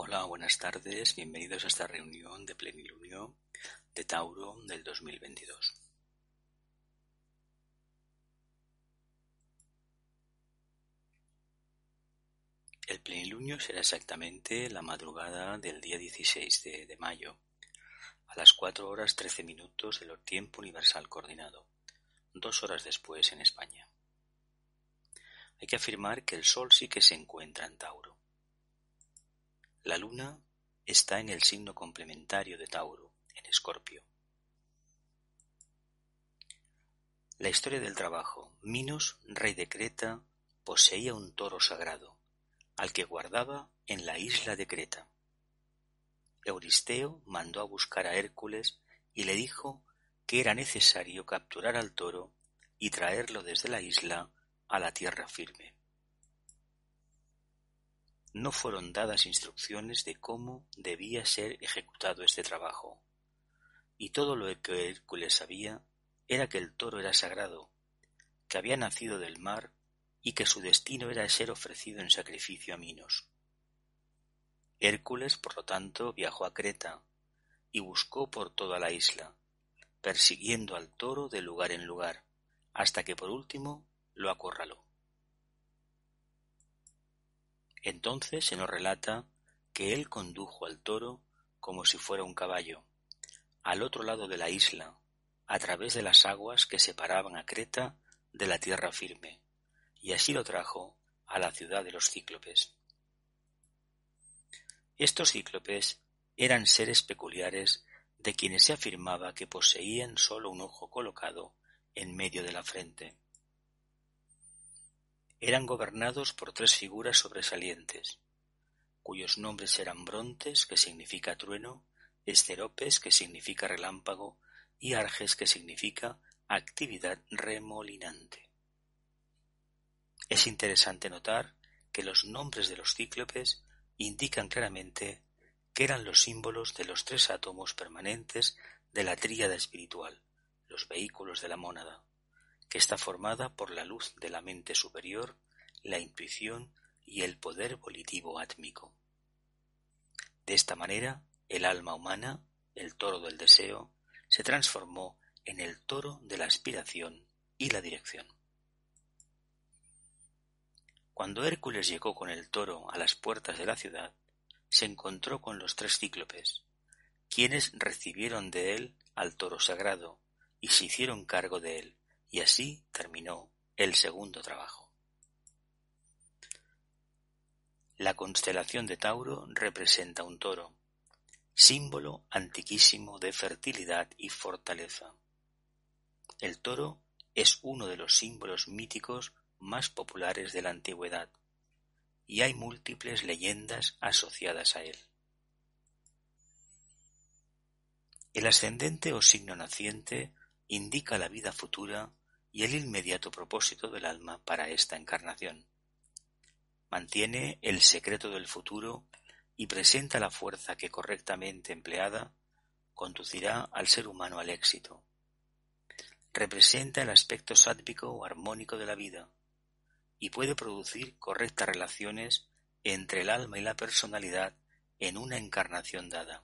Hola, buenas tardes, bienvenidos a esta reunión de plenilunio de Tauro del 2022. El plenilunio será exactamente la madrugada del día 16 de, mayo, a las 4 horas 13 minutos del tiempo universal coordinado, dos horas después en España. Hay que afirmar que el Sol sí que se encuentra en Tauro la Luna está en el signo complementario de Tauro, en Escorpio. La historia del trabajo. Minos, rey de Creta, poseía un toro sagrado, al que guardaba en la isla de Creta. Euristeo mandó a buscar a Hércules y le dijo que era necesario capturar al toro y traerlo desde la isla a la tierra firme no fueron dadas instrucciones de cómo debía ser ejecutado este trabajo, y todo lo que Hércules sabía era que el toro era sagrado, que había nacido del mar y que su destino era ser ofrecido en sacrificio a Minos. Hércules, por lo tanto, viajó a Creta y buscó por toda la isla, persiguiendo al toro de lugar en lugar, hasta que por último lo acorraló. Entonces se nos relata que él condujo al toro como si fuera un caballo, al otro lado de la isla, a través de las aguas que separaban a Creta de la tierra firme, y así lo trajo a la ciudad de los cíclopes. Estos cíclopes eran seres peculiares de quienes se afirmaba que poseían sólo un ojo colocado en medio de la frente eran gobernados por tres figuras sobresalientes, cuyos nombres eran Brontes, que significa trueno, Esteropes, que significa relámpago, y Arges, que significa actividad remolinante. Es interesante notar que los nombres de los cíclopes indican claramente que eran los símbolos de los tres átomos permanentes de la tríada espiritual, los vehículos de la mónada que está formada por la luz de la mente superior, la intuición y el poder volitivo átmico. De esta manera, el alma humana, el toro del deseo, se transformó en el toro de la aspiración y la dirección. Cuando Hércules llegó con el toro a las puertas de la ciudad, se encontró con los tres cíclopes, quienes recibieron de él al toro sagrado y se hicieron cargo de él, y así terminó el segundo trabajo. La constelación de Tauro representa un toro, símbolo antiquísimo de fertilidad y fortaleza. El toro es uno de los símbolos míticos más populares de la antigüedad, y hay múltiples leyendas asociadas a él. El ascendente o signo naciente indica la vida futura y el inmediato propósito del alma para esta encarnación. Mantiene el secreto del futuro y presenta la fuerza que correctamente empleada conducirá al ser humano al éxito. Representa el aspecto sádvico o armónico de la vida y puede producir correctas relaciones entre el alma y la personalidad en una encarnación dada,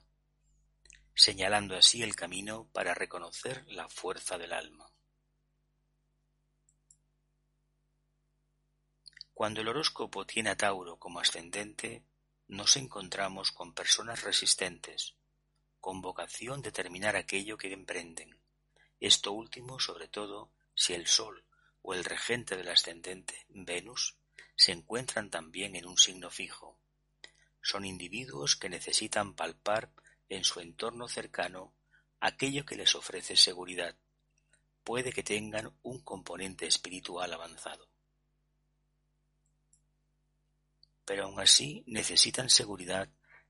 señalando así el camino para reconocer la fuerza del alma. Cuando el horóscopo tiene a Tauro como ascendente, nos encontramos con personas resistentes, con vocación de terminar aquello que emprenden. Esto último, sobre todo, si el Sol o el regente del ascendente, Venus, se encuentran también en un signo fijo. Son individuos que necesitan palpar en su entorno cercano aquello que les ofrece seguridad. Puede que tengan un componente espiritual avanzado. Pero aun así necesitan seguridad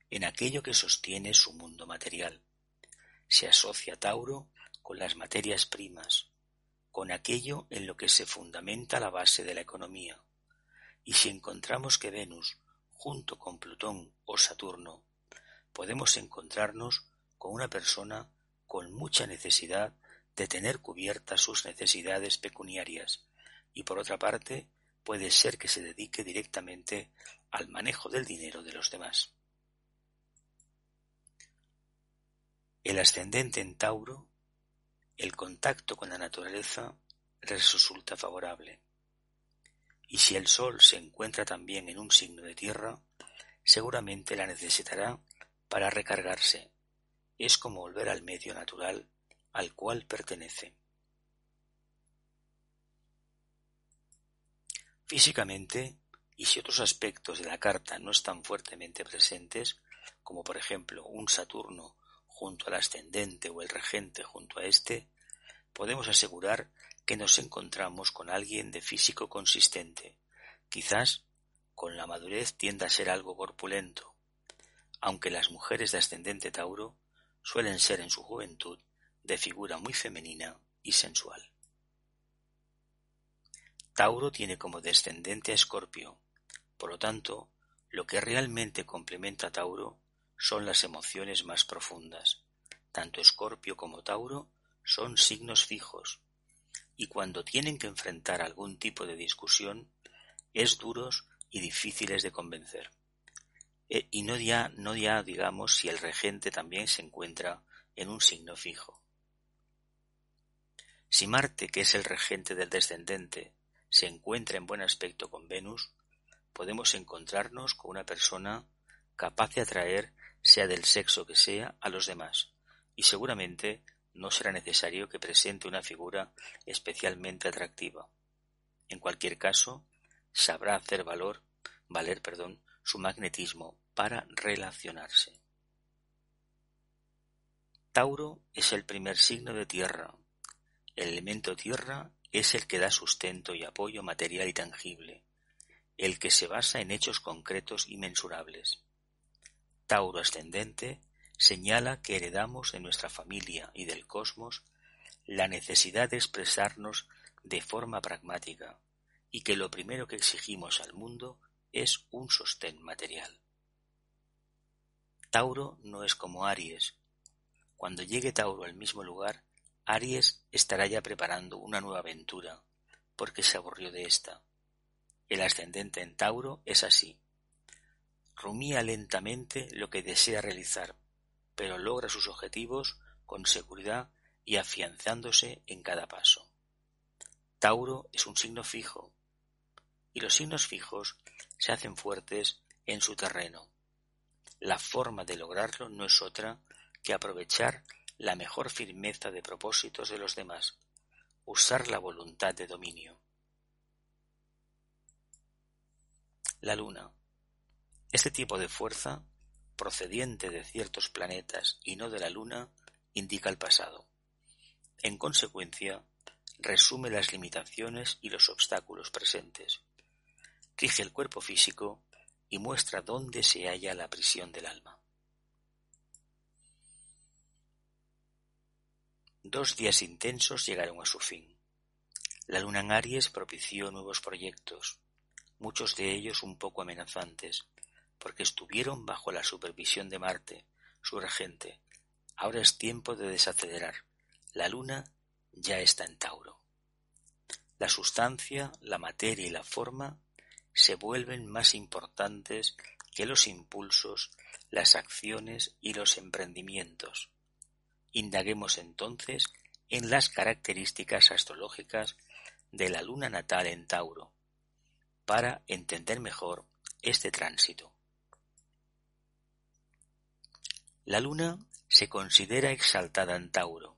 en aquello que sostiene su mundo material. Se asocia Tauro con las materias primas, con aquello en lo que se fundamenta la base de la economía. Y si encontramos que Venus, junto con Plutón o Saturno, podemos encontrarnos con una persona con mucha necesidad de tener cubiertas sus necesidades pecuniarias y por otra parte puede ser que se dedique directamente al manejo del dinero de los demás. El ascendente en Tauro, el contacto con la naturaleza les resulta favorable. Y si el Sol se encuentra también en un signo de tierra, seguramente la necesitará para recargarse. Es como volver al medio natural al cual pertenece. Físicamente, y si otros aspectos de la carta no están fuertemente presentes, como por ejemplo un Saturno junto al ascendente o el regente junto a éste, podemos asegurar que nos encontramos con alguien de físico consistente, quizás con la madurez tienda a ser algo corpulento, aunque las mujeres de ascendente Tauro suelen ser en su juventud de figura muy femenina y sensual. Tauro tiene como descendente a Escorpio, por lo tanto, lo que realmente complementa a Tauro son las emociones más profundas. Tanto Escorpio como Tauro son signos fijos, y cuando tienen que enfrentar algún tipo de discusión, es duros y difíciles de convencer. E, y no ya, no ya digamos si el regente también se encuentra en un signo fijo. Si Marte, que es el regente del descendente, se encuentra en buen aspecto con Venus, podemos encontrarnos con una persona capaz de atraer, sea del sexo que sea, a los demás, y seguramente no será necesario que presente una figura especialmente atractiva. En cualquier caso, sabrá hacer valor, valer, perdón, su magnetismo para relacionarse. Tauro es el primer signo de tierra. El elemento tierra es el que da sustento y apoyo material y tangible, el que se basa en hechos concretos y mensurables. Tauro ascendente señala que heredamos de nuestra familia y del cosmos la necesidad de expresarnos de forma pragmática y que lo primero que exigimos al mundo es un sostén material. Tauro no es como Aries. Cuando llegue Tauro al mismo lugar, Aries estará ya preparando una nueva aventura, porque se aburrió de esta. El ascendente en Tauro es así. Rumía lentamente lo que desea realizar, pero logra sus objetivos con seguridad y afianzándose en cada paso. Tauro es un signo fijo, y los signos fijos se hacen fuertes en su terreno. La forma de lograrlo no es otra que aprovechar la mejor firmeza de propósitos de los demás, usar la voluntad de dominio. La Luna. Este tipo de fuerza procediente de ciertos planetas y no de la Luna, indica el pasado. En consecuencia, resume las limitaciones y los obstáculos presentes, rige el cuerpo físico y muestra dónde se halla la prisión del alma. Dos días intensos llegaron a su fin. La luna en Aries propició nuevos proyectos, muchos de ellos un poco amenazantes, porque estuvieron bajo la supervisión de Marte, su regente. Ahora es tiempo de desacelerar. La Luna ya está en Tauro. La sustancia, la materia y la forma se vuelven más importantes que los impulsos, las acciones y los emprendimientos. Indaguemos entonces en las características astrológicas de la luna natal en Tauro, para entender mejor este tránsito. La luna se considera exaltada en Tauro.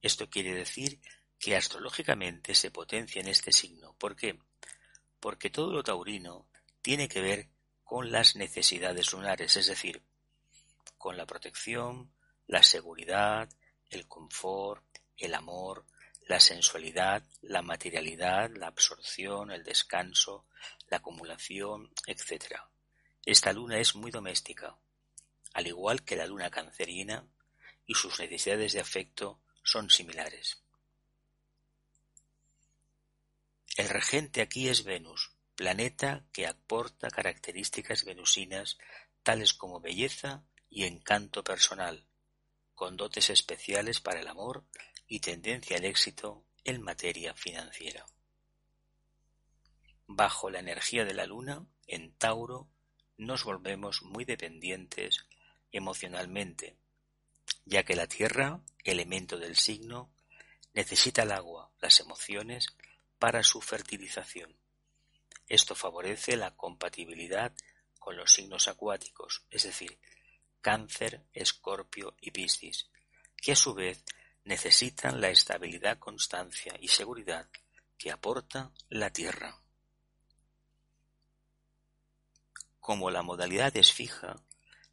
Esto quiere decir que astrológicamente se potencia en este signo. ¿Por qué? Porque todo lo taurino tiene que ver con las necesidades lunares, es decir, con la protección, la seguridad, el confort, el amor, la sensualidad, la materialidad, la absorción, el descanso, la acumulación, etc. Esta luna es muy doméstica, al igual que la luna cancerina, y sus necesidades de afecto son similares. El regente aquí es Venus, planeta que aporta características venusinas tales como belleza y encanto personal, con dotes especiales para el amor y tendencia al éxito en materia financiera. Bajo la energía de la luna, en Tauro, nos volvemos muy dependientes emocionalmente, ya que la tierra, elemento del signo, necesita el agua, las emociones, para su fertilización. Esto favorece la compatibilidad con los signos acuáticos, es decir, Cáncer, Escorpio y Piscis, que a su vez necesitan la estabilidad, constancia y seguridad que aporta la Tierra. Como la modalidad es fija,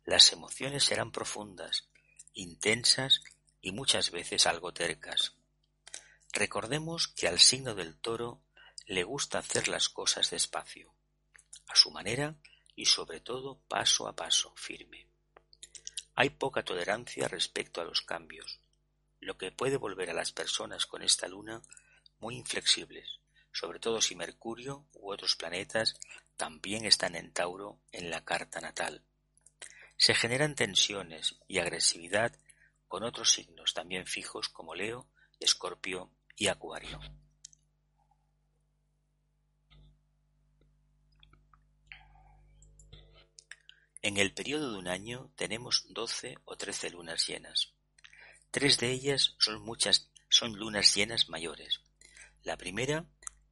las emociones serán profundas, intensas y muchas veces algo tercas. Recordemos que al signo del toro le gusta hacer las cosas despacio, a su manera y sobre todo paso a paso, firme. Hay poca tolerancia respecto a los cambios, lo que puede volver a las personas con esta luna muy inflexibles, sobre todo si Mercurio u otros planetas también están en Tauro en la carta natal. Se generan tensiones y agresividad con otros signos también fijos como Leo, Escorpio y Acuario. En el periodo de un año tenemos doce o trece lunas llenas. Tres de ellas son muchas, son lunas llenas mayores. La primera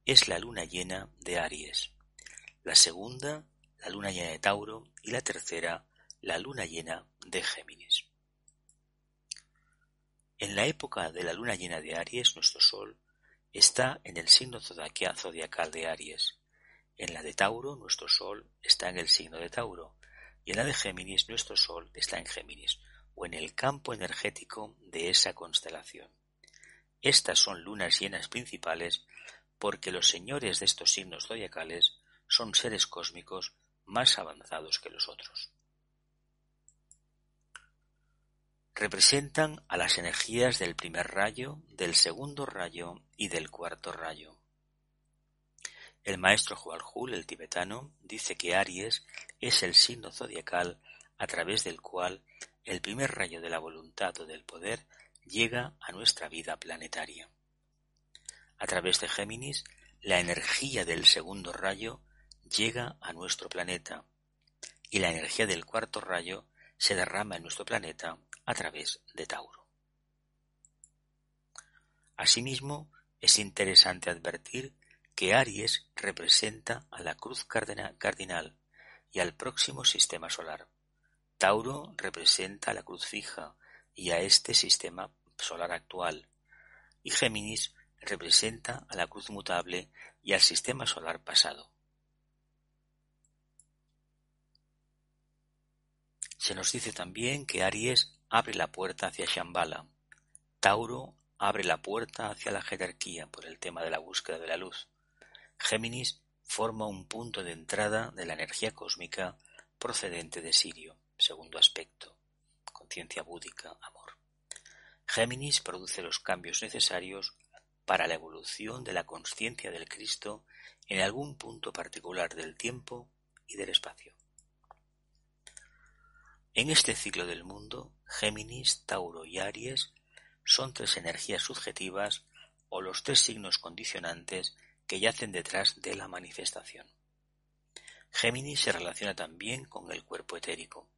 es la luna llena de Aries, la segunda la luna llena de Tauro y la tercera la luna llena de Géminis. En la época de la luna llena de Aries, nuestro Sol está en el signo zodiacal de Aries. En la de Tauro, nuestro Sol está en el signo de Tauro. Y la de Géminis, nuestro Sol está en Géminis, o en el campo energético de esa constelación. Estas son lunas llenas principales porque los señores de estos signos zodiacales son seres cósmicos más avanzados que los otros. Representan a las energías del primer rayo, del segundo rayo y del cuarto rayo. El maestro Hualhul, el tibetano, dice que Aries es el signo zodiacal a través del cual el primer rayo de la voluntad o del poder llega a nuestra vida planetaria. A través de Géminis, la energía del segundo rayo llega a nuestro planeta y la energía del cuarto rayo se derrama en nuestro planeta a través de Tauro. Asimismo, es interesante advertir que Aries representa a la cruz cardinal y al próximo sistema solar. Tauro representa a la cruz fija y a este sistema solar actual, y Géminis representa a la cruz mutable y al sistema solar pasado. Se nos dice también que Aries abre la puerta hacia Shambhala, Tauro abre la puerta hacia la jerarquía por el tema de la búsqueda de la luz, Géminis forma un punto de entrada de la energía cósmica procedente de Sirio, segundo aspecto, conciencia búdica, amor. Géminis produce los cambios necesarios para la evolución de la conciencia del Cristo en algún punto particular del tiempo y del espacio. En este ciclo del mundo, Géminis, Tauro y Aries son tres energías subjetivas o los tres signos condicionantes que yacen detrás de la manifestación. Géminis se relaciona también con el cuerpo etérico.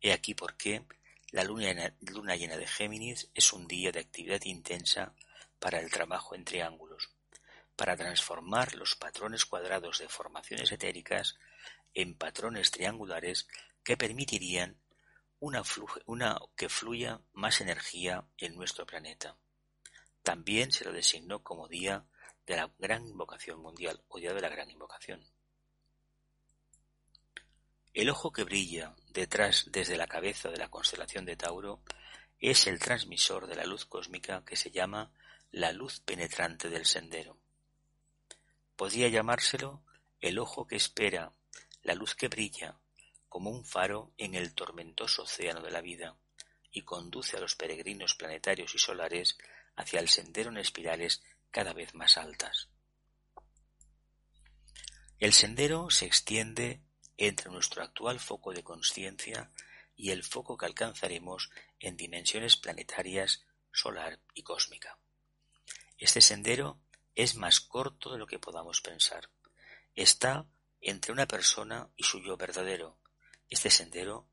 He aquí por qué la luna, llena de Géminis es un día de actividad intensa para el trabajo en triángulos, para transformar los patrones cuadrados de formaciones etéricas en patrones triangulares que permitirían una, una que fluya más energía en nuestro planeta. También se lo designó como día de la Gran Invocación Mundial o Día de la Gran Invocación. El ojo que brilla detrás desde la cabeza de la constelación de Tauro es el transmisor de la luz cósmica que se llama la luz penetrante del sendero. Podría llamárselo el ojo que espera, la luz que brilla, como un faro en el tormentoso océano de la vida, y conduce a los peregrinos planetarios y solares hacia el sendero en espirales cada vez más altas. El sendero se extiende entre nuestro actual foco de conciencia y el foco que alcanzaremos en dimensiones planetarias, solar y cósmica. Este sendero es más corto de lo que podamos pensar. Está entre una persona y su yo verdadero. Este sendero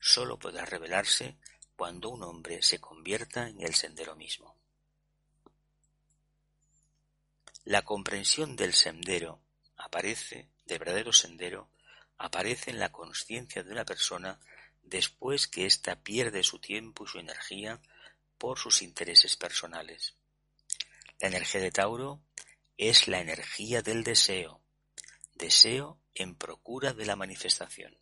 solo podrá revelarse cuando un hombre se convierta en el sendero mismo. La comprensión del sendero aparece, del verdadero sendero, aparece en la conciencia de una persona después que ésta pierde su tiempo y su energía por sus intereses personales. La energía de Tauro es la energía del deseo, deseo en procura de la manifestación.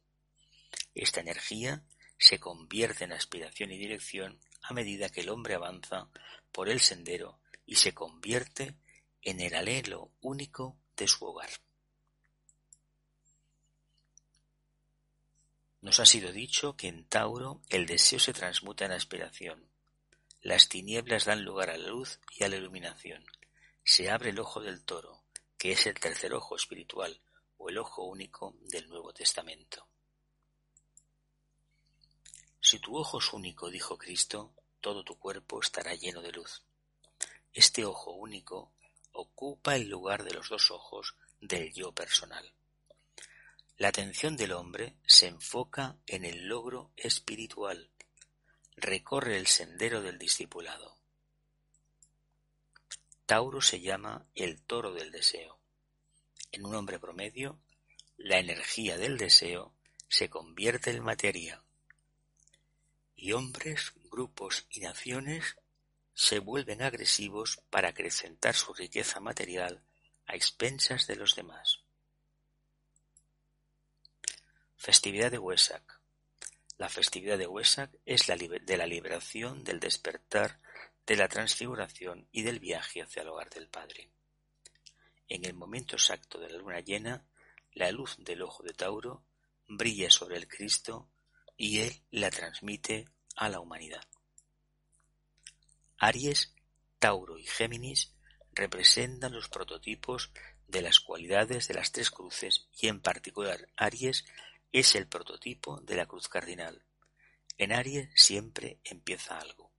Esta energía se convierte en aspiración y dirección a medida que el hombre avanza por el sendero y se convierte en el alelo único de su hogar. Nos ha sido dicho que en Tauro el deseo se transmuta en aspiración. Las tinieblas dan lugar a la luz y a la iluminación. Se abre el ojo del toro, que es el tercer ojo espiritual o el ojo único del Nuevo Testamento. Si tu ojo es único, dijo Cristo, todo tu cuerpo estará lleno de luz. Este ojo único ocupa el lugar de los dos ojos del yo personal. La atención del hombre se enfoca en el logro espiritual, recorre el sendero del discipulado. Tauro se llama el toro del deseo. En un hombre promedio, la energía del deseo se convierte en materia y hombres, grupos y naciones se vuelven agresivos para acrecentar su riqueza material a expensas de los demás. Festividad de Wesak La festividad de Wesak es la de la liberación, del despertar, de la transfiguración y del viaje hacia el hogar del Padre. En el momento exacto de la luna llena, la luz del ojo de Tauro brilla sobre el Cristo y él la transmite a la humanidad. Aries, Tauro y Géminis representan los prototipos de las cualidades de las tres cruces y en particular Aries es el prototipo de la cruz cardinal. En Aries siempre empieza algo.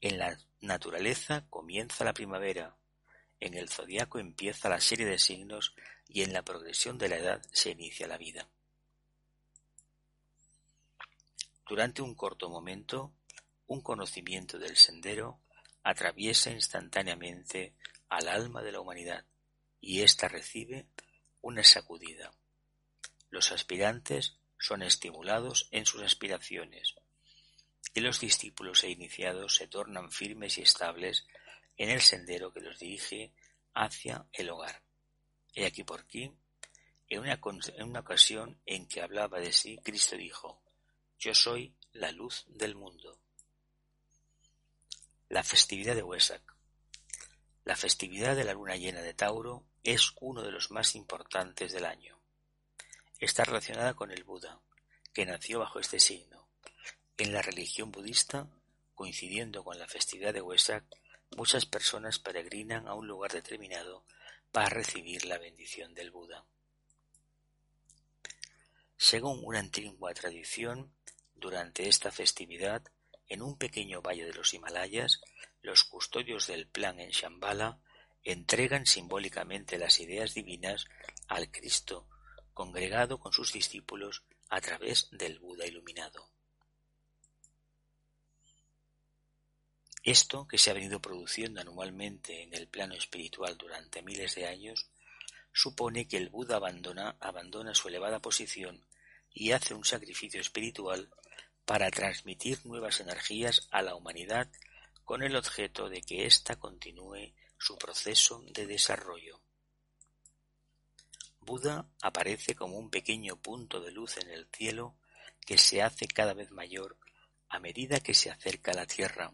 En la naturaleza comienza la primavera, en el zodiaco empieza la serie de signos y en la progresión de la edad se inicia la vida. Durante un corto momento, un conocimiento del sendero atraviesa instantáneamente al alma de la humanidad y ésta recibe una sacudida. Los aspirantes son estimulados en sus aspiraciones y los discípulos e iniciados se tornan firmes y estables en el sendero que los dirige hacia el hogar. He aquí por qué, en una, en una ocasión en que hablaba de sí, Cristo dijo, yo soy la luz del mundo. La festividad de Wesak. La festividad de la luna llena de Tauro es uno de los más importantes del año. Está relacionada con el Buda, que nació bajo este signo. En la religión budista, coincidiendo con la festividad de Wesak, muchas personas peregrinan a un lugar determinado para recibir la bendición del Buda. Según una antigua tradición, durante esta festividad, en un pequeño valle de los Himalayas, los custodios del plan en Shambhala entregan simbólicamente las ideas divinas al Cristo congregado con sus discípulos a través del Buda iluminado. Esto, que se ha venido produciendo anualmente en el plano espiritual durante miles de años, supone que el Buda abandona, abandona su elevada posición y hace un sacrificio espiritual para transmitir nuevas energías a la humanidad con el objeto de que ésta continúe su proceso de desarrollo. Buda aparece como un pequeño punto de luz en el cielo que se hace cada vez mayor a medida que se acerca a la Tierra.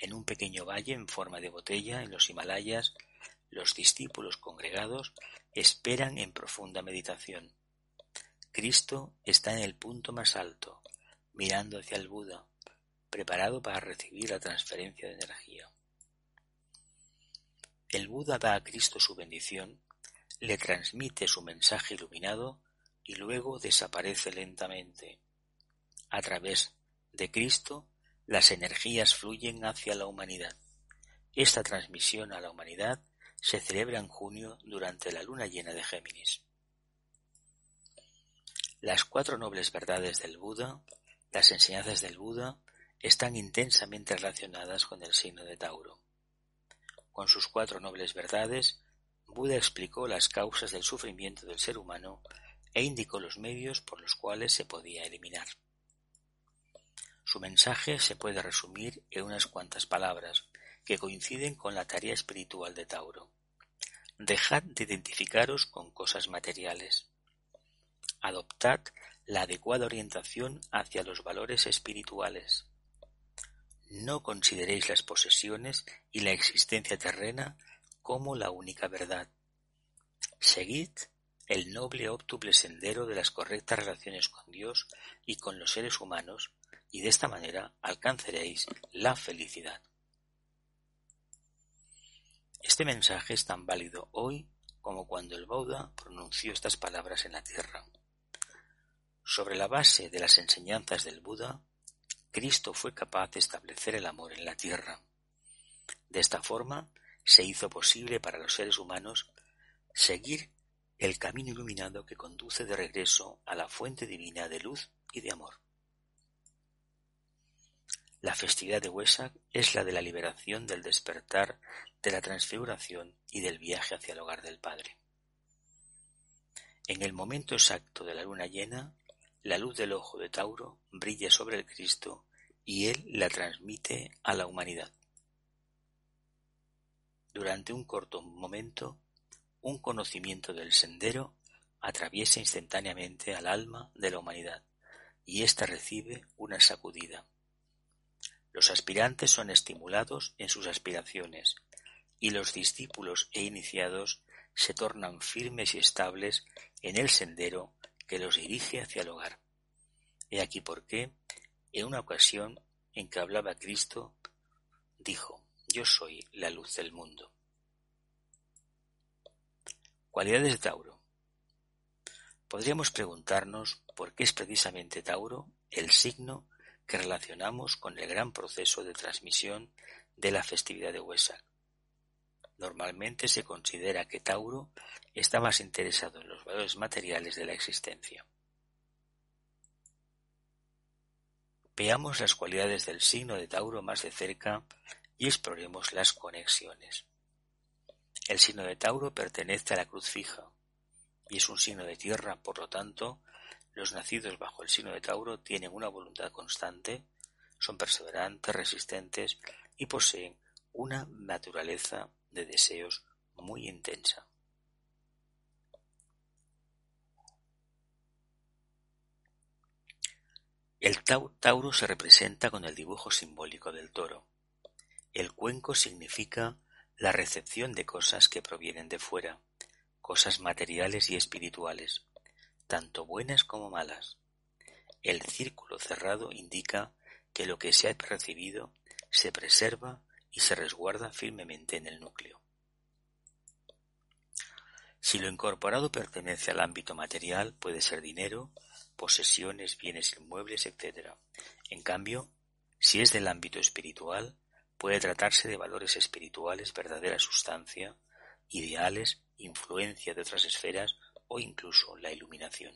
En un pequeño valle en forma de botella en los Himalayas, los discípulos congregados esperan en profunda meditación. Cristo está en el punto más alto, mirando hacia el Buda, preparado para recibir la transferencia de energía. El Buda da a Cristo su bendición, le transmite su mensaje iluminado y luego desaparece lentamente. A través de Cristo, las energías fluyen hacia la humanidad. Esta transmisión a la humanidad se celebra en junio durante la luna llena de Géminis. Las cuatro nobles verdades del Buda, Las enseñanzas del Buda están intensamente relacionadas con el signo de Tauro. Con sus cuatro nobles verdades, Buda explicó las causas del sufrimiento del ser humano e indicó los medios por los cuales se podía eliminar. Su mensaje se puede resumir en unas cuantas palabras que coinciden con la tarea espiritual de Tauro. Dejad de identificaros con cosas materiales. Adoptad la adecuada orientación hacia los valores espirituales. No consideréis las posesiones y la existencia terrena como la única verdad. Seguid el noble óptuple sendero de las correctas relaciones con Dios y con los seres humanos, y de esta manera alcanzaréis la felicidad. Este mensaje es tan válido hoy como cuando el Buda pronunció estas palabras en la tierra. Sobre la base de las enseñanzas del Buda, Cristo fue capaz de establecer el amor en la tierra. De esta forma, se hizo posible para los seres humanos seguir el camino iluminado que conduce de regreso a la fuente divina de luz y de amor. La festividad de Wesak es la de la liberación del despertar, de la transfiguración y del viaje hacia el hogar del Padre. En el momento exacto de la luna llena, la luz del ojo de Tauro brilla sobre el Cristo y él la transmite a la humanidad. Durante un corto momento, un conocimiento del sendero atraviesa instantáneamente al alma de la humanidad y ésta recibe una sacudida. Los aspirantes son estimulados en sus aspiraciones y los discípulos e iniciados se tornan firmes y estables en el sendero que los dirige hacia el hogar. He aquí por qué, en una ocasión en que hablaba Cristo, dijo, Yo soy la luz del mundo. Cualidades de Tauro. Podríamos preguntarnos por qué es precisamente Tauro el signo que relacionamos con el gran proceso de transmisión de la festividad de Wesak. Normalmente se considera que Tauro está más interesado en los valores materiales de la existencia. Veamos las cualidades del signo de Tauro más de cerca y exploremos las conexiones. El signo de Tauro pertenece a la cruz fija y es un signo de tierra, por lo tanto, los nacidos bajo el signo de Tauro tienen una voluntad constante, son perseverantes, resistentes y poseen una naturaleza de deseos muy intensa. El Tauro se representa con el dibujo simbólico del toro. El cuenco significa la recepción de cosas que provienen de fuera, cosas materiales y espirituales tanto buenas como malas. El círculo cerrado indica que lo que se ha recibido se preserva y se resguarda firmemente en el núcleo. Si lo incorporado pertenece al ámbito material, puede ser dinero, posesiones, bienes inmuebles, etc. En cambio, si es del ámbito espiritual, puede tratarse de valores espirituales, verdadera sustancia, ideales, influencia de otras esferas o incluso la iluminación.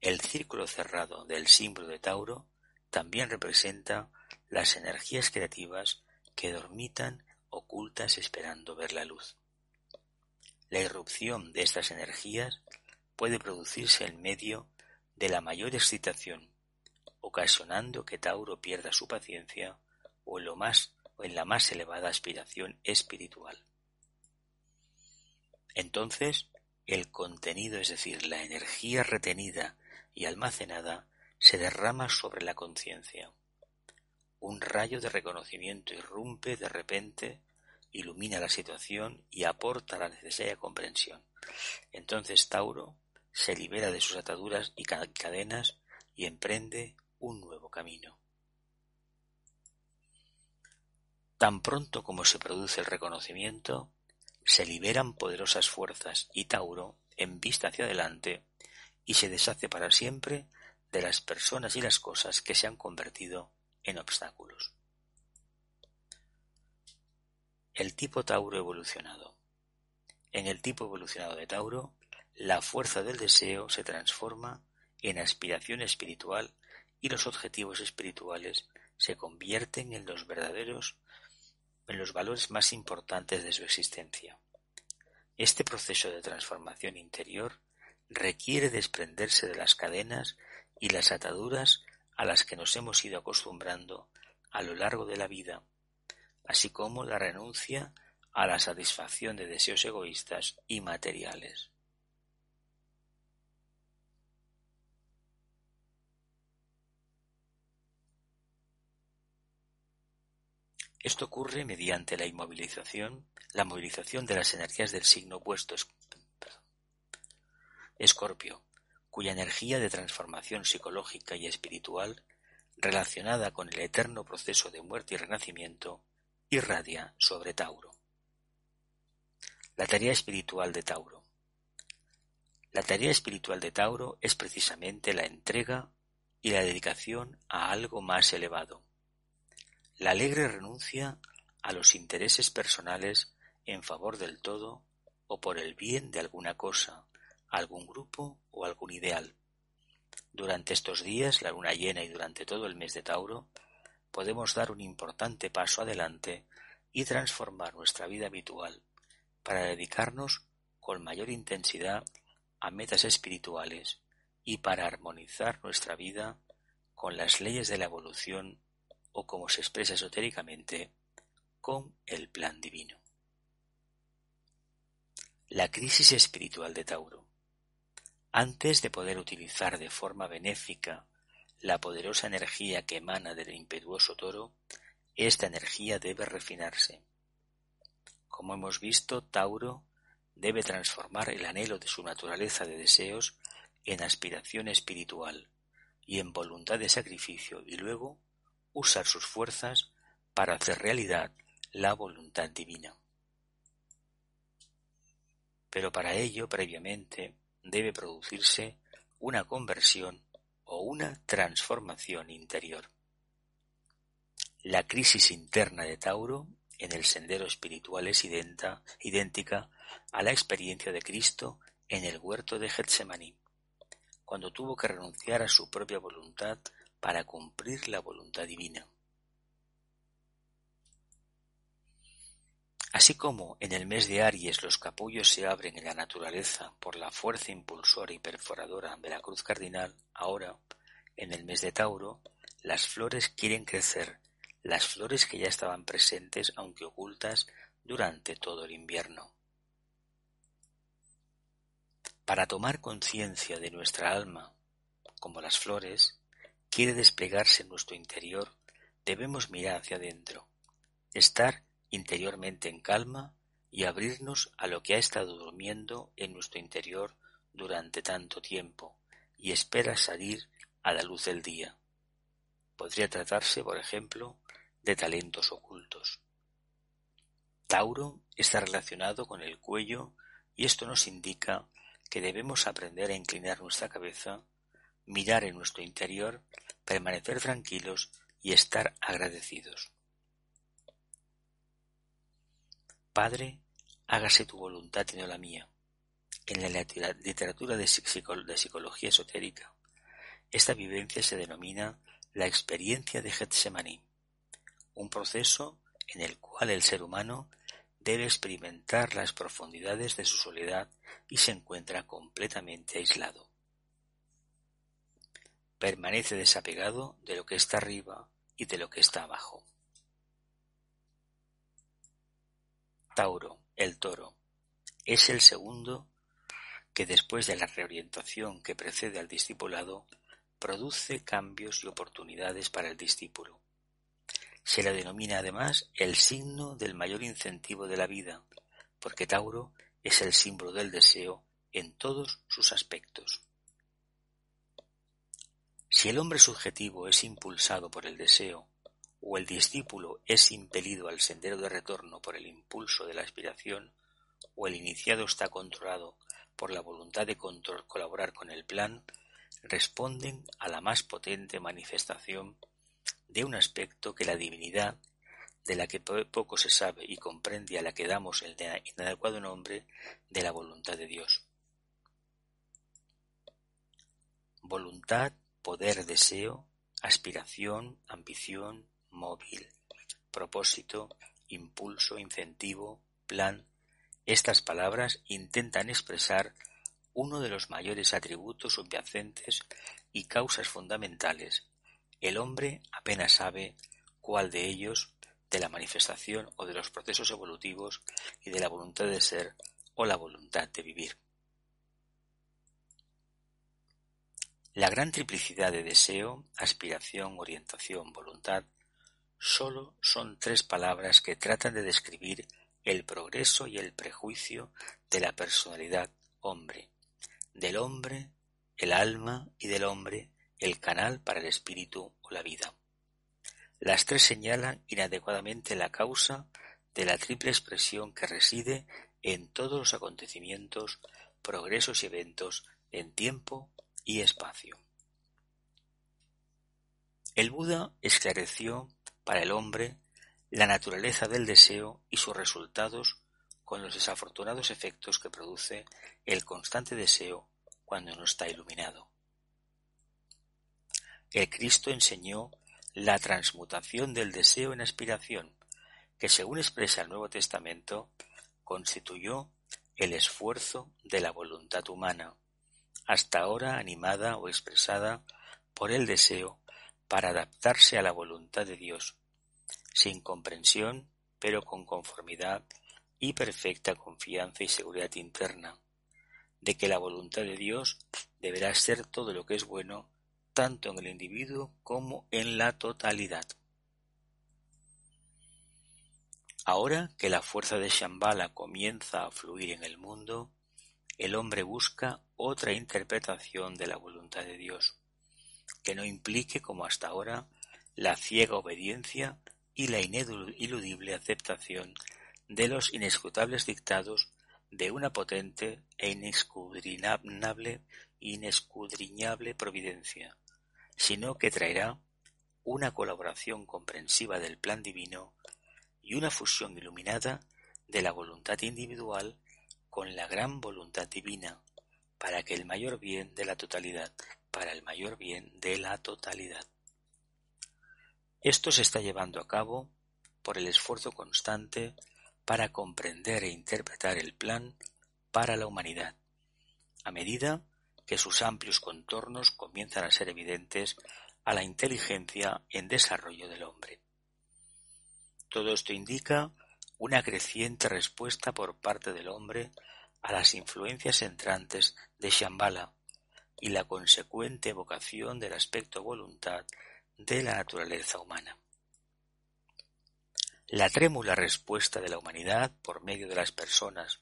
El círculo cerrado del símbolo de Tauro también representa las energías creativas que dormitan ocultas esperando ver la luz. La irrupción de estas energías puede producirse en medio de la mayor excitación, ocasionando que Tauro pierda su paciencia o en, lo más, o en la más elevada aspiración espiritual. Entonces, el contenido, es decir, la energía retenida y almacenada, se derrama sobre la conciencia. Un rayo de reconocimiento irrumpe de repente, ilumina la situación y aporta la necesaria comprensión. Entonces Tauro se libera de sus ataduras y cadenas y emprende un nuevo camino. Tan pronto como se produce el reconocimiento, se liberan poderosas fuerzas y Tauro vista hacia adelante y se deshace para siempre de las personas y las cosas que se han convertido en obstáculos. El tipo Tauro evolucionado. En el tipo evolucionado de Tauro, la fuerza del deseo se transforma en aspiración espiritual y los objetivos espirituales se convierten en los verdaderos en los valores más importantes de su existencia. Este proceso de transformación interior requiere desprenderse de las cadenas y las ataduras a las que nos hemos ido acostumbrando a lo largo de la vida, así como la renuncia a la satisfacción de deseos egoístas y materiales. Esto ocurre mediante la inmovilización, la movilización de las energías del signo opuesto Escorpio, cuya energía de transformación psicológica y espiritual, relacionada con el eterno proceso de muerte y renacimiento, irradia sobre Tauro. La tarea espiritual de Tauro. La tarea espiritual de Tauro es precisamente la entrega y la dedicación a algo más elevado, la alegre renuncia a los intereses personales en favor del todo o por el bien de alguna cosa, algún grupo o algún ideal. Durante estos días, la luna llena y durante todo el mes de Tauro, podemos dar un importante paso adelante y transformar nuestra vida habitual para dedicarnos con mayor intensidad a metas espirituales y para armonizar nuestra vida con las leyes de la evolución o como se expresa esotéricamente, con el plan divino. La crisis espiritual de Tauro. Antes de poder utilizar de forma benéfica la poderosa energía que emana del impetuoso toro, esta energía debe refinarse. Como hemos visto, Tauro debe transformar el anhelo de su naturaleza de deseos en aspiración espiritual y en voluntad de sacrificio y luego usar sus fuerzas para hacer realidad la voluntad divina. Pero para ello, previamente, debe producirse una conversión o una transformación interior. La crisis interna de Tauro en el sendero espiritual es idéntica a la experiencia de Cristo en el huerto de Getsemaní, cuando tuvo que renunciar a su propia voluntad para cumplir la voluntad divina. Así como en el mes de Aries los capullos se abren en la naturaleza por la fuerza impulsora y perforadora de la cruz cardinal, ahora, en el mes de Tauro, las flores quieren crecer, las flores que ya estaban presentes aunque ocultas durante todo el invierno. Para tomar conciencia de nuestra alma, como las flores, quiere desplegarse en nuestro interior, debemos mirar hacia adentro, estar interiormente en calma y abrirnos a lo que ha estado durmiendo en nuestro interior durante tanto tiempo y espera salir a la luz del día. Podría tratarse, por ejemplo, de talentos ocultos. Tauro está relacionado con el cuello y esto nos indica que debemos aprender a inclinar nuestra cabeza mirar en nuestro interior, permanecer tranquilos y estar agradecidos. Padre, hágase tu voluntad y no la mía. En la literatura de psicología esotérica, esta vivencia se denomina la experiencia de Getsemaní, un proceso en el cual el ser humano debe experimentar las profundidades de su soledad y se encuentra completamente aislado. Permanece desapegado de lo que está arriba y de lo que está abajo. Tauro, el toro, es el segundo que después de la reorientación que precede al discipulado, produce cambios y oportunidades para el discípulo. Se le denomina además el signo del mayor incentivo de la vida, porque Tauro es el símbolo del deseo en todos sus aspectos. Si el hombre subjetivo es impulsado por el deseo, o el discípulo es impelido al sendero de retorno por el impulso de la aspiración, o el iniciado está controlado por la voluntad de colaborar con el plan, responden a la más potente manifestación de un aspecto que la divinidad, de la que poco se sabe y comprende a la que damos el inadecuado nombre de la voluntad de Dios. voluntad, poder, deseo, aspiración, ambición, móvil, propósito, impulso, incentivo, plan. Estas palabras intentan expresar uno de los mayores atributos subyacentes y causas fundamentales. El hombre apenas sabe cuál de ellos, de la manifestación o de los procesos evolutivos y de la voluntad de ser o la voluntad de vivir. La gran triplicidad de deseo, aspiración, orientación, voluntad, sólo son tres palabras que tratan de describir el progreso y el prejuicio de la personalidad hombre, del hombre el alma y del hombre el canal para el espíritu o la vida. Las tres señalan inadecuadamente la causa de la triple expresión que reside en todos los acontecimientos, progresos y eventos en tiempo y espacio. El Buda esclareció para el hombre la naturaleza del deseo y sus resultados con los desafortunados efectos que produce el constante deseo cuando no está iluminado. El Cristo enseñó la transmutación del deseo en aspiración, que según expresa el Nuevo Testamento, constituyó el esfuerzo de la voluntad humana, hasta ahora animada o expresada por el deseo para adaptarse a la voluntad de Dios, sin comprensión, pero con conformidad y perfecta confianza y seguridad interna, de que la voluntad de Dios deberá ser todo lo que es bueno, tanto en el individuo como en la totalidad. Ahora que la fuerza de Shambhala comienza a fluir en el mundo, el hombre busca otra interpretación de la voluntad de Dios, que no implique, como hasta ahora, la ciega obediencia y la ineludible aceptación de los inescrutables dictados de una potente e inescudriñable, inescudriñable providencia, sino que traerá una colaboración comprensiva del plan divino y una fusión iluminada de la voluntad individual con la gran voluntad divina, para que el mayor bien de la totalidad, para el mayor bien de la totalidad. Esto se está llevando a cabo por el esfuerzo constante para comprender e interpretar el plan para la humanidad, a medida que sus amplios contornos comienzan a ser evidentes a la inteligencia en desarrollo del hombre. Todo esto indica una creciente respuesta por parte del hombre a las influencias entrantes de Shambhala y la consecuente evocación del aspecto voluntad de la naturaleza humana. La trémula respuesta de la humanidad por medio de las personas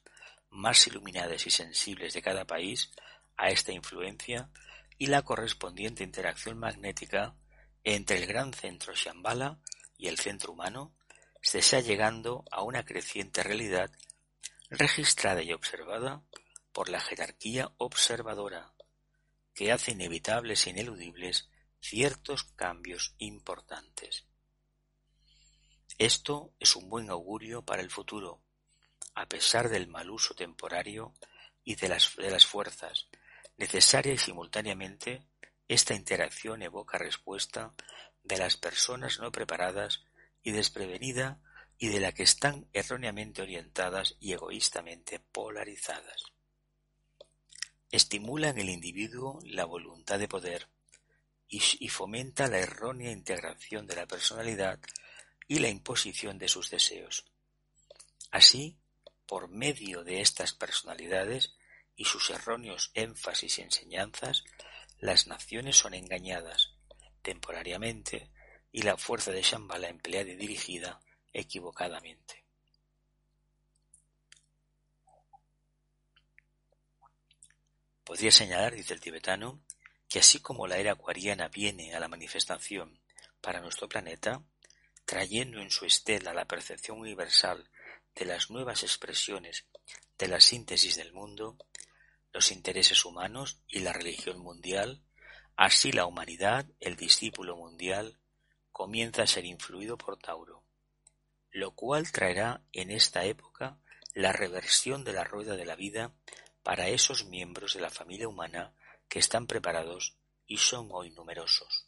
más iluminadas y sensibles de cada país a esta influencia y la correspondiente interacción magnética entre el gran centro Shambhala y el centro humano se está llegando a una creciente realidad registrada y observada por la jerarquía observadora, que hace inevitables e ineludibles ciertos cambios importantes. Esto es un buen augurio para el futuro, a pesar del mal uso temporario y de las, de las fuerzas. Necesaria y simultáneamente, esta interacción evoca respuesta de las personas no preparadas y desprevenida y de la que están erróneamente orientadas y egoístamente polarizadas. Estimula en el individuo la voluntad de poder, y fomenta la errónea integración de la personalidad y la imposición de sus deseos. Así, por medio de estas personalidades y sus erróneos énfasis y enseñanzas, las naciones son engañadas temporariamente y la fuerza de Shambhala empleada y dirigida equivocadamente. Podría señalar, dice el tibetano, que así como la era acuariana viene a la manifestación para nuestro planeta, trayendo en su estela la percepción universal de las nuevas expresiones de la síntesis del mundo, los intereses humanos y la religión mundial, así la humanidad, el discípulo mundial, comienza a ser influido por Tauro, lo cual traerá en esta época la reversión de la rueda de la vida para esos miembros de la familia humana que están preparados y son hoy numerosos.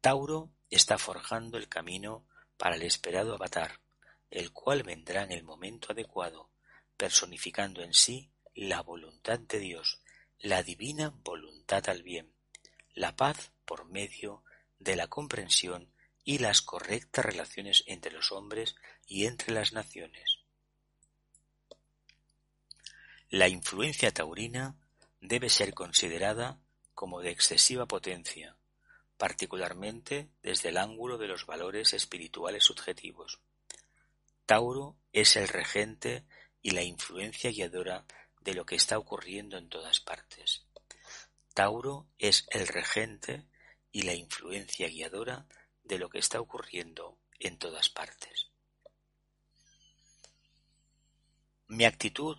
Tauro está forjando el camino para el esperado avatar, el cual vendrá en el momento adecuado, personificando en sí la voluntad de Dios, la divina voluntad al bien, la paz por medio de la comprensión y las correctas relaciones entre los hombres y entre las naciones. La influencia taurina debe ser considerada como de excesiva potencia, particularmente desde el ángulo de los valores espirituales subjetivos. Tauro es el regente y la influencia guiadora de lo que está ocurriendo en todas partes. Tauro es el regente y la influencia guiadora de lo que está ocurriendo en todas partes. Mi actitud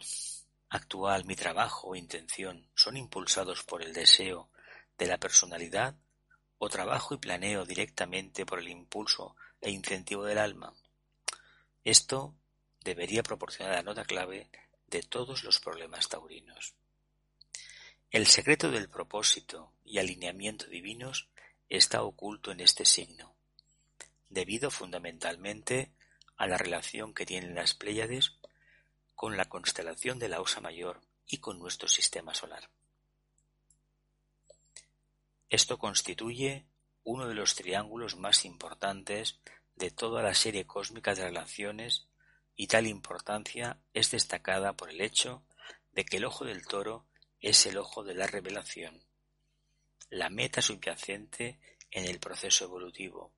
actual, mi trabajo o intención son impulsados por el deseo de la personalidad o trabajo y planeo directamente por el impulso e incentivo del alma. Esto debería proporcionar la nota clave de todos los problemas taurinos. El secreto del propósito y alineamiento divinos está oculto en este signo, debido fundamentalmente a la relación que tienen las Pléyades con la constelación de la Osa Mayor y con nuestro sistema solar. Esto constituye uno de los triángulos más importantes de toda la serie cósmica de relaciones y tal importancia es destacada por el hecho de que el ojo del toro es el ojo de la revelación, la meta subyacente en el proceso evolutivo.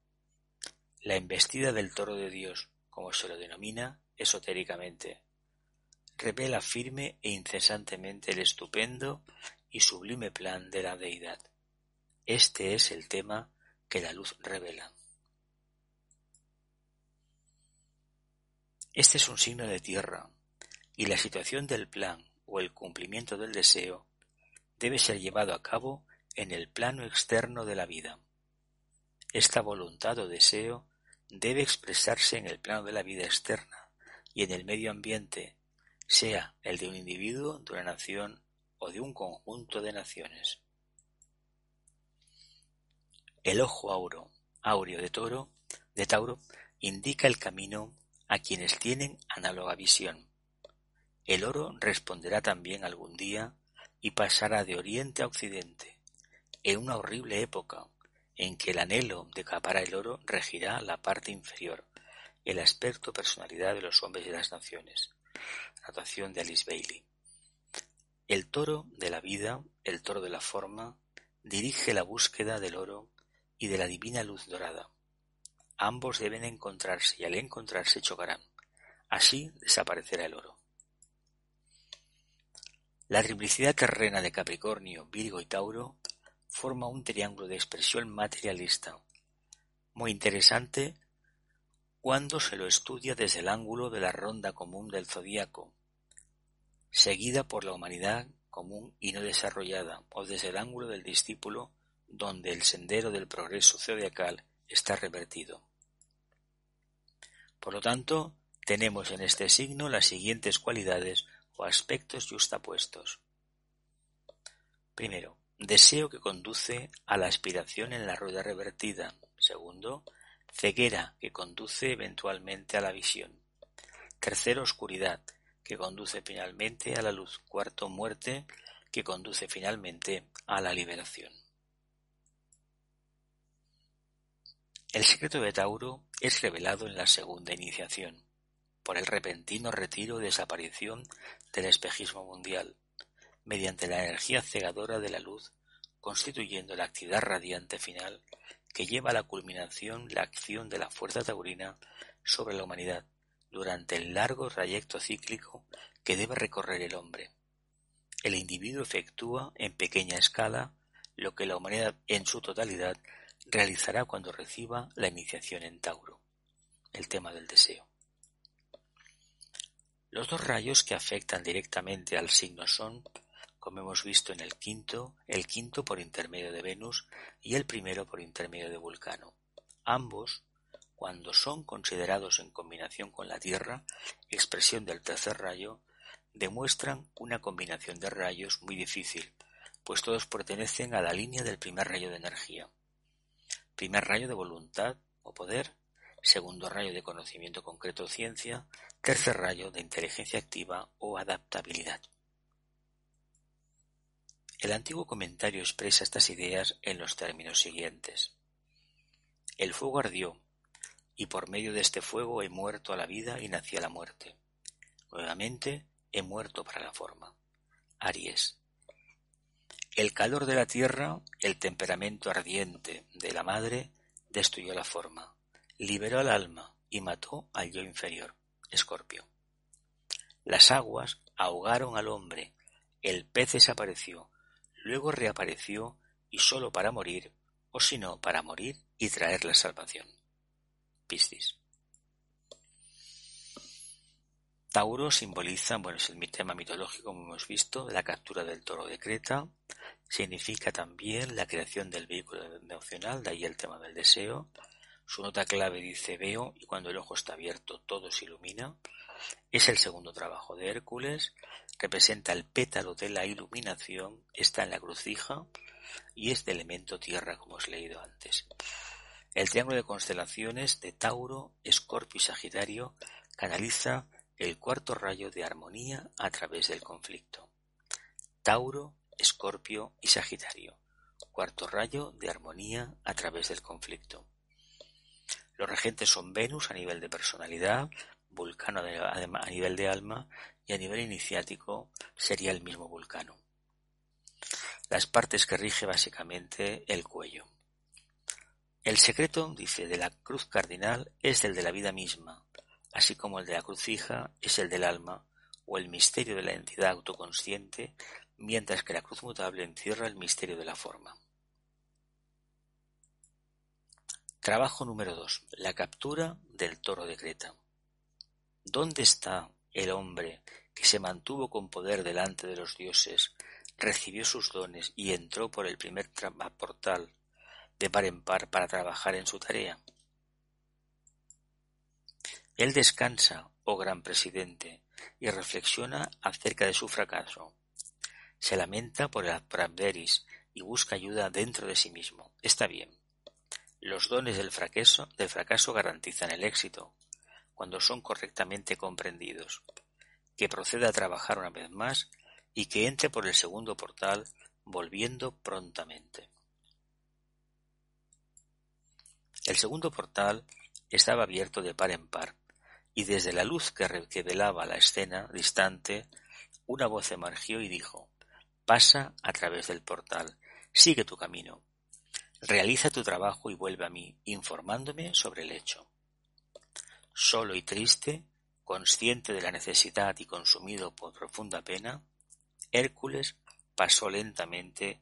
La embestida del toro de Dios, como se lo denomina esotéricamente, revela firme e incesantemente el estupendo y sublime plan de la deidad. Este es el tema que la luz revela. Este es un signo de tierra, y la situación del plan o el cumplimiento del deseo debe ser llevado a cabo en el plano externo de la vida. Esta voluntad o deseo debe expresarse en el plano de la vida externa y en el medio ambiente, sea el de un individuo, de una nación o de un conjunto de naciones. El ojo auro, áureo de toro, de Tauro, indica el camino a quienes tienen análoga visión. El oro responderá también algún día y pasará de oriente a occidente, en una horrible época en que el anhelo de capar el oro regirá la parte inferior, el aspecto personalidad de los hombres y las naciones. De Alice Bailey. El toro de la vida, el toro de la forma, dirige la búsqueda del oro y de la divina luz dorada. Ambos deben encontrarse y al encontrarse chocarán. Así desaparecerá el oro. La triplicidad terrena de Capricornio, Virgo y Tauro forma un triángulo de expresión materialista, muy interesante cuando se lo estudia desde el ángulo de la ronda común del zodíaco, seguida por la humanidad común y no desarrollada, o desde el ángulo del discípulo, donde el sendero del progreso zodiacal está revertido. Por lo tanto, tenemos en este signo las siguientes cualidades o aspectos justapuestos. Primero, deseo que conduce a la aspiración en la rueda revertida. Segundo, ceguera que conduce eventualmente a la visión. Tercero, oscuridad que conduce finalmente a la luz. Cuarto, muerte que conduce finalmente a la liberación. El secreto de Tauro es revelado en la segunda iniciación, por el repentino retiro o desaparición del espejismo mundial, mediante la energía cegadora de la luz, constituyendo la actividad radiante final que lleva a la culminación la acción de la fuerza taurina sobre la humanidad durante el largo trayecto cíclico que debe recorrer el hombre. El individuo efectúa en pequeña escala lo que la humanidad en su totalidad realizará cuando reciba la iniciación en Tauro, el tema del deseo. Los dos rayos que afectan directamente al signo son, como hemos visto en el quinto, el quinto por intermedio de Venus y el primero por intermedio de Vulcano. Ambos, cuando son considerados en combinación con la Tierra, expresión del tercer rayo, demuestran una combinación de rayos muy difícil, pues todos pertenecen a la línea del primer rayo de energía. Primer rayo de voluntad o poder, segundo rayo de conocimiento concreto o ciencia, tercer rayo de inteligencia activa o adaptabilidad. El antiguo comentario expresa estas ideas en los términos siguientes. El fuego ardió, y por medio de este fuego he muerto a la vida y nací a la muerte. Nuevamente he muerto para la forma. Aries. El calor de la tierra, el temperamento ardiente de la madre, destruyó la forma, liberó al alma y mató al yo inferior. Escorpio. Las aguas ahogaron al hombre, el pez desapareció, luego reapareció y sólo para morir, o si no, para morir y traer la salvación. Piscis. Tauro simboliza, bueno, es el tema mitológico, como hemos visto, la captura del toro de Creta. Significa también la creación del vehículo emocional, de ahí el tema del deseo. Su nota clave dice veo y cuando el ojo está abierto todo se ilumina. Es el segundo trabajo de Hércules representa el pétalo de la iluminación, está en la crucija y es de elemento tierra como os he leído antes. El triángulo de constelaciones de Tauro, Escorpio y Sagitario canaliza el cuarto rayo de armonía a través del conflicto. Tauro, Escorpio y Sagitario. Cuarto rayo de armonía a través del conflicto. Los regentes son Venus a nivel de personalidad, Vulcano a nivel de alma y a nivel iniciático sería el mismo Vulcano. Las partes que rige básicamente el cuello. El secreto, dice, de la cruz cardinal es el de la vida misma, así como el de la cruz fija es el del alma o el misterio de la entidad autoconsciente, mientras que la cruz mutable encierra el misterio de la forma. Trabajo número 2. La captura del toro de Creta. ¿Dónde está el hombre que se mantuvo con poder delante de los dioses, recibió sus dones y entró por el primer portal de par en par para trabajar en su tarea? Él descansa, oh gran presidente, y reflexiona acerca de su fracaso. Se lamenta por el Abderis y busca ayuda dentro de sí mismo. Está bien. Los dones del fracaso, del fracaso garantizan el éxito, cuando son correctamente comprendidos, que proceda a trabajar una vez más y que entre por el segundo portal volviendo prontamente. El segundo portal estaba abierto de par en par, y desde la luz que revelaba la escena distante, una voz emergió y dijo Pasa a través del portal, sigue tu camino, realiza tu trabajo y vuelve a mí, informándome sobre el hecho. Solo y triste, consciente de la necesidad y consumido por profunda pena, Hércules pasó lentamente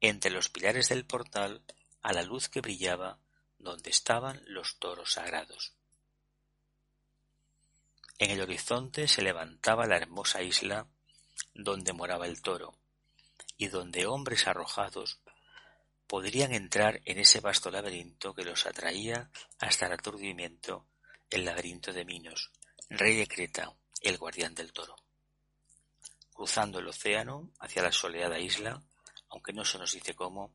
entre los pilares del portal a la luz que brillaba donde estaban los toros sagrados. En el horizonte se levantaba la hermosa isla donde moraba el toro, y donde hombres arrojados podrían entrar en ese vasto laberinto que los atraía hasta el aturdimiento el laberinto de Minos, rey de Creta, el guardián del toro. Cruzando el océano hacia la soleada isla, aunque no se nos dice cómo,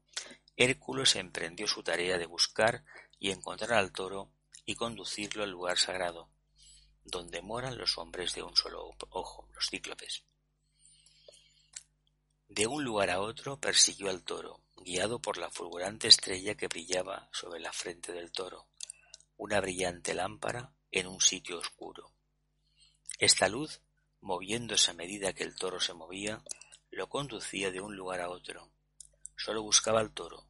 Hércules emprendió su tarea de buscar y encontrar al toro y conducirlo al lugar sagrado, donde moran los hombres de un solo ojo, los cíclopes. De un lugar a otro persiguió al toro, guiado por la fulgurante estrella que brillaba sobre la frente del toro, una brillante lámpara en un sitio oscuro. Esta luz, moviéndose a medida que el toro se movía, lo conducía de un lugar a otro. Solo buscaba al toro,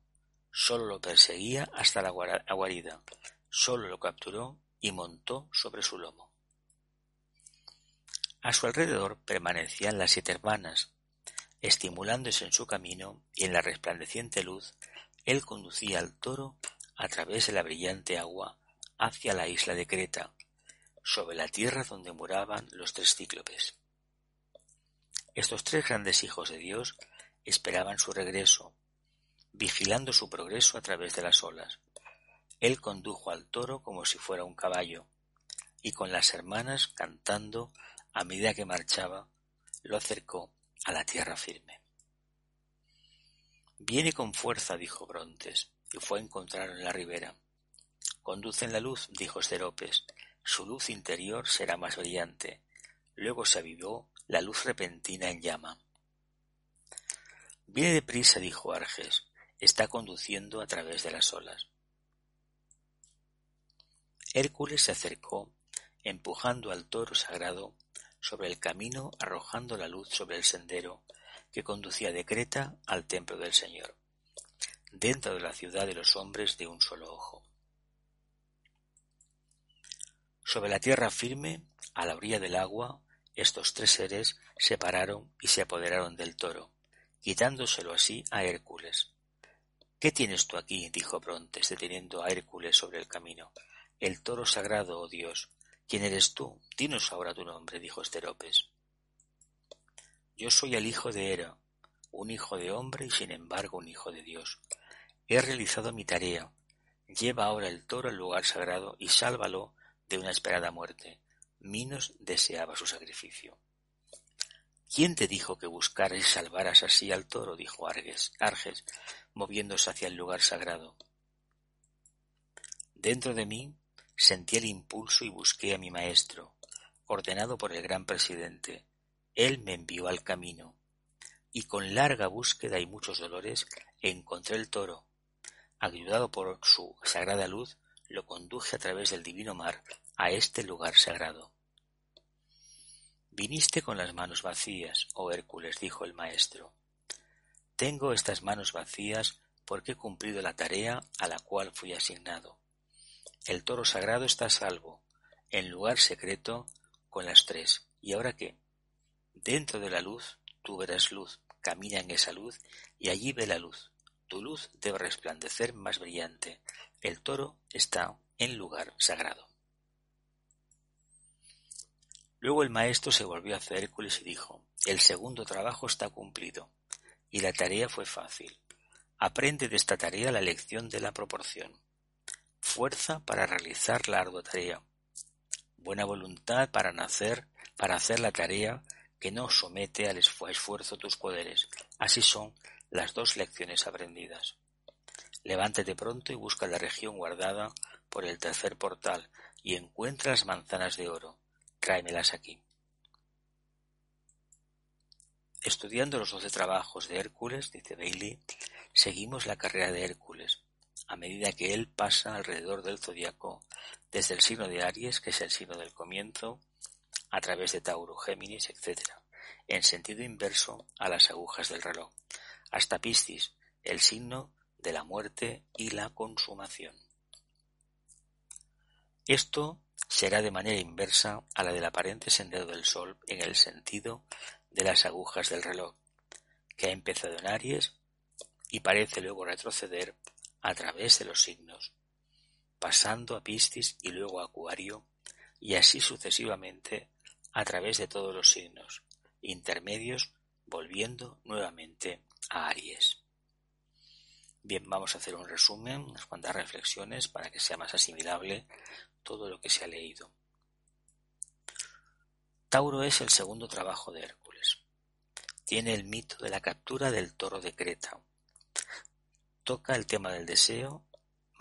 solo lo perseguía hasta la guarida, solo lo capturó y montó sobre su lomo. A su alrededor permanecían las siete hermanas, estimulándose en su camino y en la resplandeciente luz, él conducía al toro a través de la brillante agua hacia la isla de Creta, sobre la tierra donde moraban los tres cíclopes. Estos tres grandes hijos de Dios esperaban su regreso, vigilando su progreso a través de las olas. Él condujo al toro como si fuera un caballo, y con las hermanas cantando a medida que marchaba, lo acercó a la tierra firme. Viene con fuerza, dijo Brontes, y fue a encontrarlo en la ribera. Conducen la luz, dijo Seropes, su luz interior será más brillante. Luego se avivó la luz repentina en llama. Viene deprisa, dijo Arges, está conduciendo a través de las olas. Hércules se acercó, empujando al toro sagrado sobre el camino, arrojando la luz sobre el sendero que conducía de Creta al templo del Señor, dentro de la ciudad de los hombres de un solo ojo. Sobre la tierra firme, a la orilla del agua, estos tres seres se pararon y se apoderaron del toro, quitándoselo así a Hércules. ¿Qué tienes tú aquí? dijo Brontes, deteniendo a Hércules sobre el camino. El toro sagrado, oh Dios. ¿Quién eres tú? Dinos ahora tu nombre, dijo Esteropes. Yo soy el hijo de Hera, un hijo de hombre y sin embargo un hijo de Dios. He realizado mi tarea. Lleva ahora el toro al lugar sagrado y sálvalo de una esperada muerte. Minos deseaba su sacrificio. ¿Quién te dijo que buscaras y salvaras así al toro? dijo Arges, Arges, moviéndose hacia el lugar sagrado. Dentro de mí sentí el impulso y busqué a mi maestro, ordenado por el gran presidente. Él me envió al camino, y con larga búsqueda y muchos dolores encontré el toro. Ayudado por su sagrada luz, lo conduje a través del divino mar a este lugar sagrado. Viniste con las manos vacías, oh Hércules, dijo el maestro. Tengo estas manos vacías porque he cumplido la tarea a la cual fui asignado. El toro sagrado está a salvo, en lugar secreto, con las tres. ¿Y ahora qué? Dentro de la luz tú verás luz, camina en esa luz y allí ve la luz. Tu luz debe resplandecer más brillante. El toro está en lugar sagrado. Luego el maestro se volvió hacia Hércules y dijo, el segundo trabajo está cumplido, y la tarea fue fácil. Aprende de esta tarea la lección de la proporción. Fuerza para realizar la ardua tarea. Buena voluntad para nacer, para hacer la tarea que no somete al esfuerzo tus poderes. Así son las dos lecciones aprendidas. Levántate pronto y busca la región guardada por el tercer portal y encuentra las manzanas de oro. Tráemelas aquí. Estudiando los doce trabajos de Hércules, dice Bailey, seguimos la carrera de Hércules, a medida que él pasa alrededor del zodiaco, desde el signo de Aries, que es el signo del comienzo, a través de Tauro, Géminis, etc., en sentido inverso a las agujas del reloj, hasta Piscis, el signo de la muerte y la consumación. Esto será de manera inversa a la del aparente sendero del Sol en el sentido de las agujas del reloj, que ha empezado en Aries y parece luego retroceder a través de los signos, pasando a Piscis y luego a Acuario, y así sucesivamente a través de todos los signos intermedios volviendo nuevamente a Aries. Bien, vamos a hacer un resumen, unas cuantas reflexiones para que sea más asimilable todo lo que se ha leído. Tauro es el segundo trabajo de Hércules. Tiene el mito de la captura del toro de Creta. Toca el tema del deseo,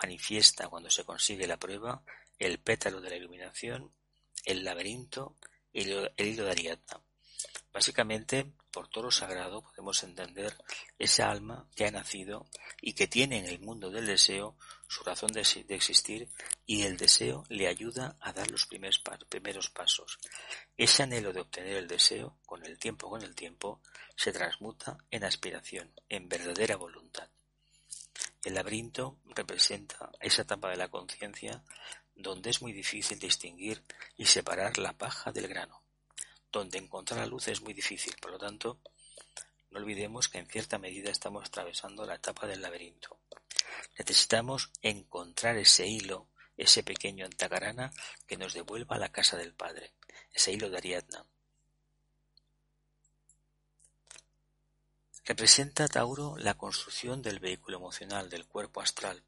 manifiesta cuando se consigue la prueba el pétalo de la iluminación, el laberinto el hilo de Ariadna. Básicamente, por toro sagrado podemos entender esa alma que ha nacido y que tiene en el mundo del deseo su razón de, existir y el deseo le ayuda a dar los primeros, primeros pasos. Ese anhelo de obtener el deseo, con el tiempo con el tiempo, se transmuta en aspiración, en verdadera voluntad. El laberinto representa esa etapa de la conciencia donde es muy difícil distinguir y separar la paja del grano, donde encontrar la luz es muy difícil, por lo tanto, no olvidemos que en cierta medida estamos atravesando la etapa del laberinto. Necesitamos encontrar ese hilo, ese pequeño antagarana que nos devuelva a la casa del Padre, ese hilo de Ariadna. Representa Tauro la construcción del vehículo emocional, del cuerpo astral,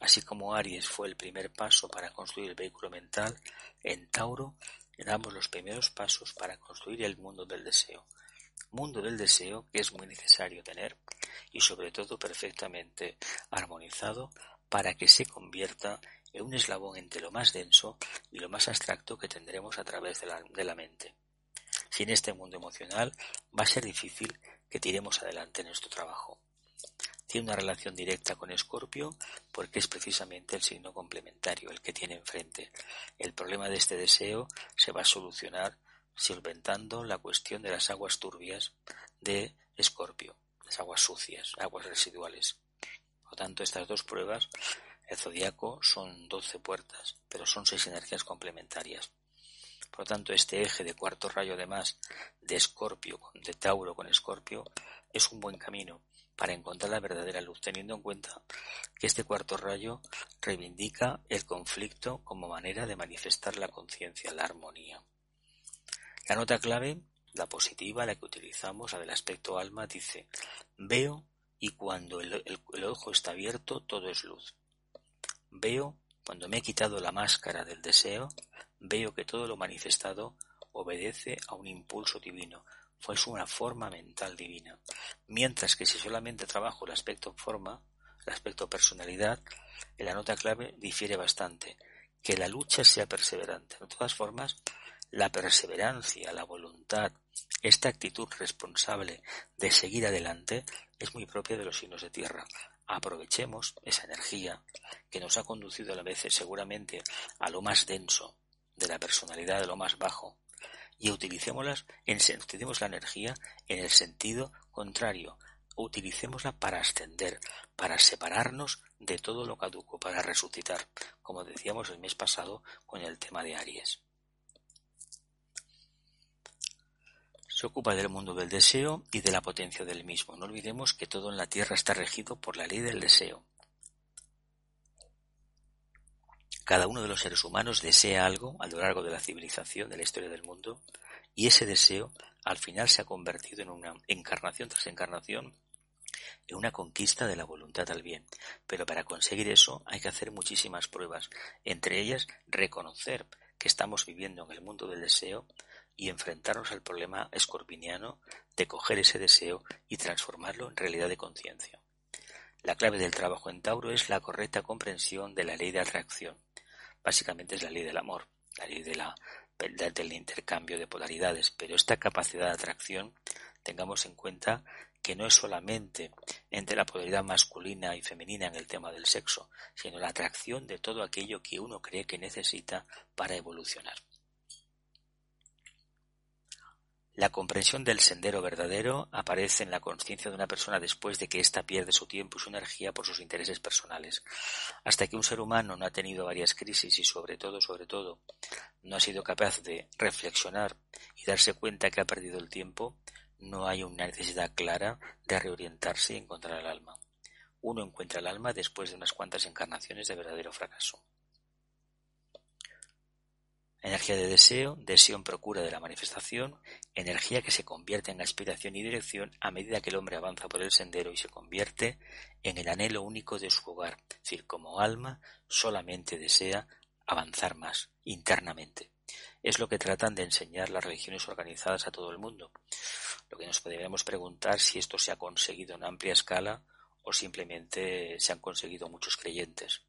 Así como Aries fue el primer paso para construir el vehículo mental, en Tauro damos los primeros pasos para construir el mundo del deseo, mundo del deseo que es muy necesario tener y sobre todo perfectamente armonizado para que se convierta en un eslabón entre lo más denso y lo más abstracto que tendremos a través de la, de la mente. Sin este mundo emocional va a ser difícil que tiremos adelante nuestro trabajo. Tiene una relación directa con Escorpio porque es precisamente el signo complementario, el que tiene enfrente. El problema de este deseo se va a solucionar solventando la cuestión de las aguas turbias de Escorpio, las aguas sucias, aguas residuales. Por lo tanto, estas dos pruebas, el zodiaco son doce puertas, pero son seis energías complementarias. Por lo tanto, este eje de cuarto rayo además de Escorpio, de Tauro con Escorpio, es un buen camino para encontrar la verdadera luz, teniendo en cuenta que este cuarto rayo reivindica el conflicto como manera de manifestar la conciencia, la armonía. La nota clave, la positiva, la que utilizamos, la del aspecto alma, dice, veo y cuando el, el ojo está abierto todo es luz. Veo cuando me he quitado la máscara del deseo, veo que todo lo manifestado obedece a un impulso divino, pues una forma mental divina. Mientras que si solamente trabajo el aspecto forma, el aspecto personalidad, en la nota clave difiere bastante. Que la lucha sea perseverante. De todas formas, la perseverancia, la voluntad, esta actitud responsable de seguir adelante es muy propia de los signos de tierra. Aprovechemos esa energía que nos ha conducido a la vez seguramente a lo más denso de la personalidad, de lo más bajo, y utilicémoslas en, la energía en el sentido contrario. Utilicémosla para ascender, para separarnos de todo lo caduco, para resucitar, como decíamos el mes pasado con el tema de Aries. Se ocupa del mundo del deseo y de la potencia del mismo. No olvidemos que todo en la Tierra está regido por la ley del deseo. Cada uno de los seres humanos desea algo a lo largo de la civilización, de la historia del mundo, y ese deseo al final se ha convertido en una encarnación tras encarnación en una conquista de la voluntad al bien. Pero para conseguir eso hay que hacer muchísimas pruebas, entre ellas reconocer que estamos viviendo en el mundo del deseo y enfrentarnos al problema escorpiniano de coger ese deseo y transformarlo en realidad de conciencia. La clave del trabajo en Tauro es la correcta comprensión de la ley de atracción. Básicamente es la ley del amor, la ley de la, del intercambio de polaridades, pero esta capacidad de atracción tengamos en cuenta que no es solamente entre la polaridad masculina y femenina en el tema del sexo, sino la atracción de todo aquello que uno cree que necesita para evolucionar. La comprensión del sendero verdadero aparece en la conciencia de una persona después de que ésta pierde su tiempo y su energía por sus intereses personales. Hasta que un ser humano no ha tenido varias crisis y sobre todo, sobre todo, no ha sido capaz de reflexionar y darse cuenta que ha perdido el tiempo, no hay una necesidad clara de reorientarse y encontrar el alma. Uno encuentra el alma después de unas cuantas encarnaciones de verdadero fracaso. Energía de deseo, deseo en procura de la manifestación, energía que se convierte en aspiración y dirección a medida que el hombre avanza por el sendero y se convierte en el anhelo único de su hogar, es decir, como alma solamente desea avanzar más internamente. Es lo que tratan de enseñar las religiones organizadas a todo el mundo. Lo que nos podríamos preguntar si esto se ha conseguido en amplia escala o simplemente se han conseguido muchos creyentes,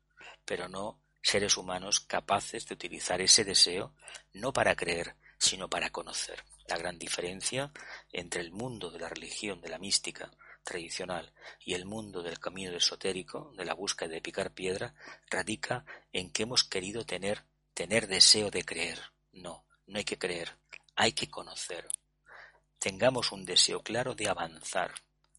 pero no seres humanos capaces de utilizar ese deseo no para creer, sino para conocer. La gran diferencia entre el mundo de la religión, de la mística tradicional y el mundo del camino esotérico, de la búsqueda de picar piedra, radica en que hemos querido tener, tener deseo de creer. No, no hay que creer, hay que conocer. Tengamos un deseo claro de avanzar,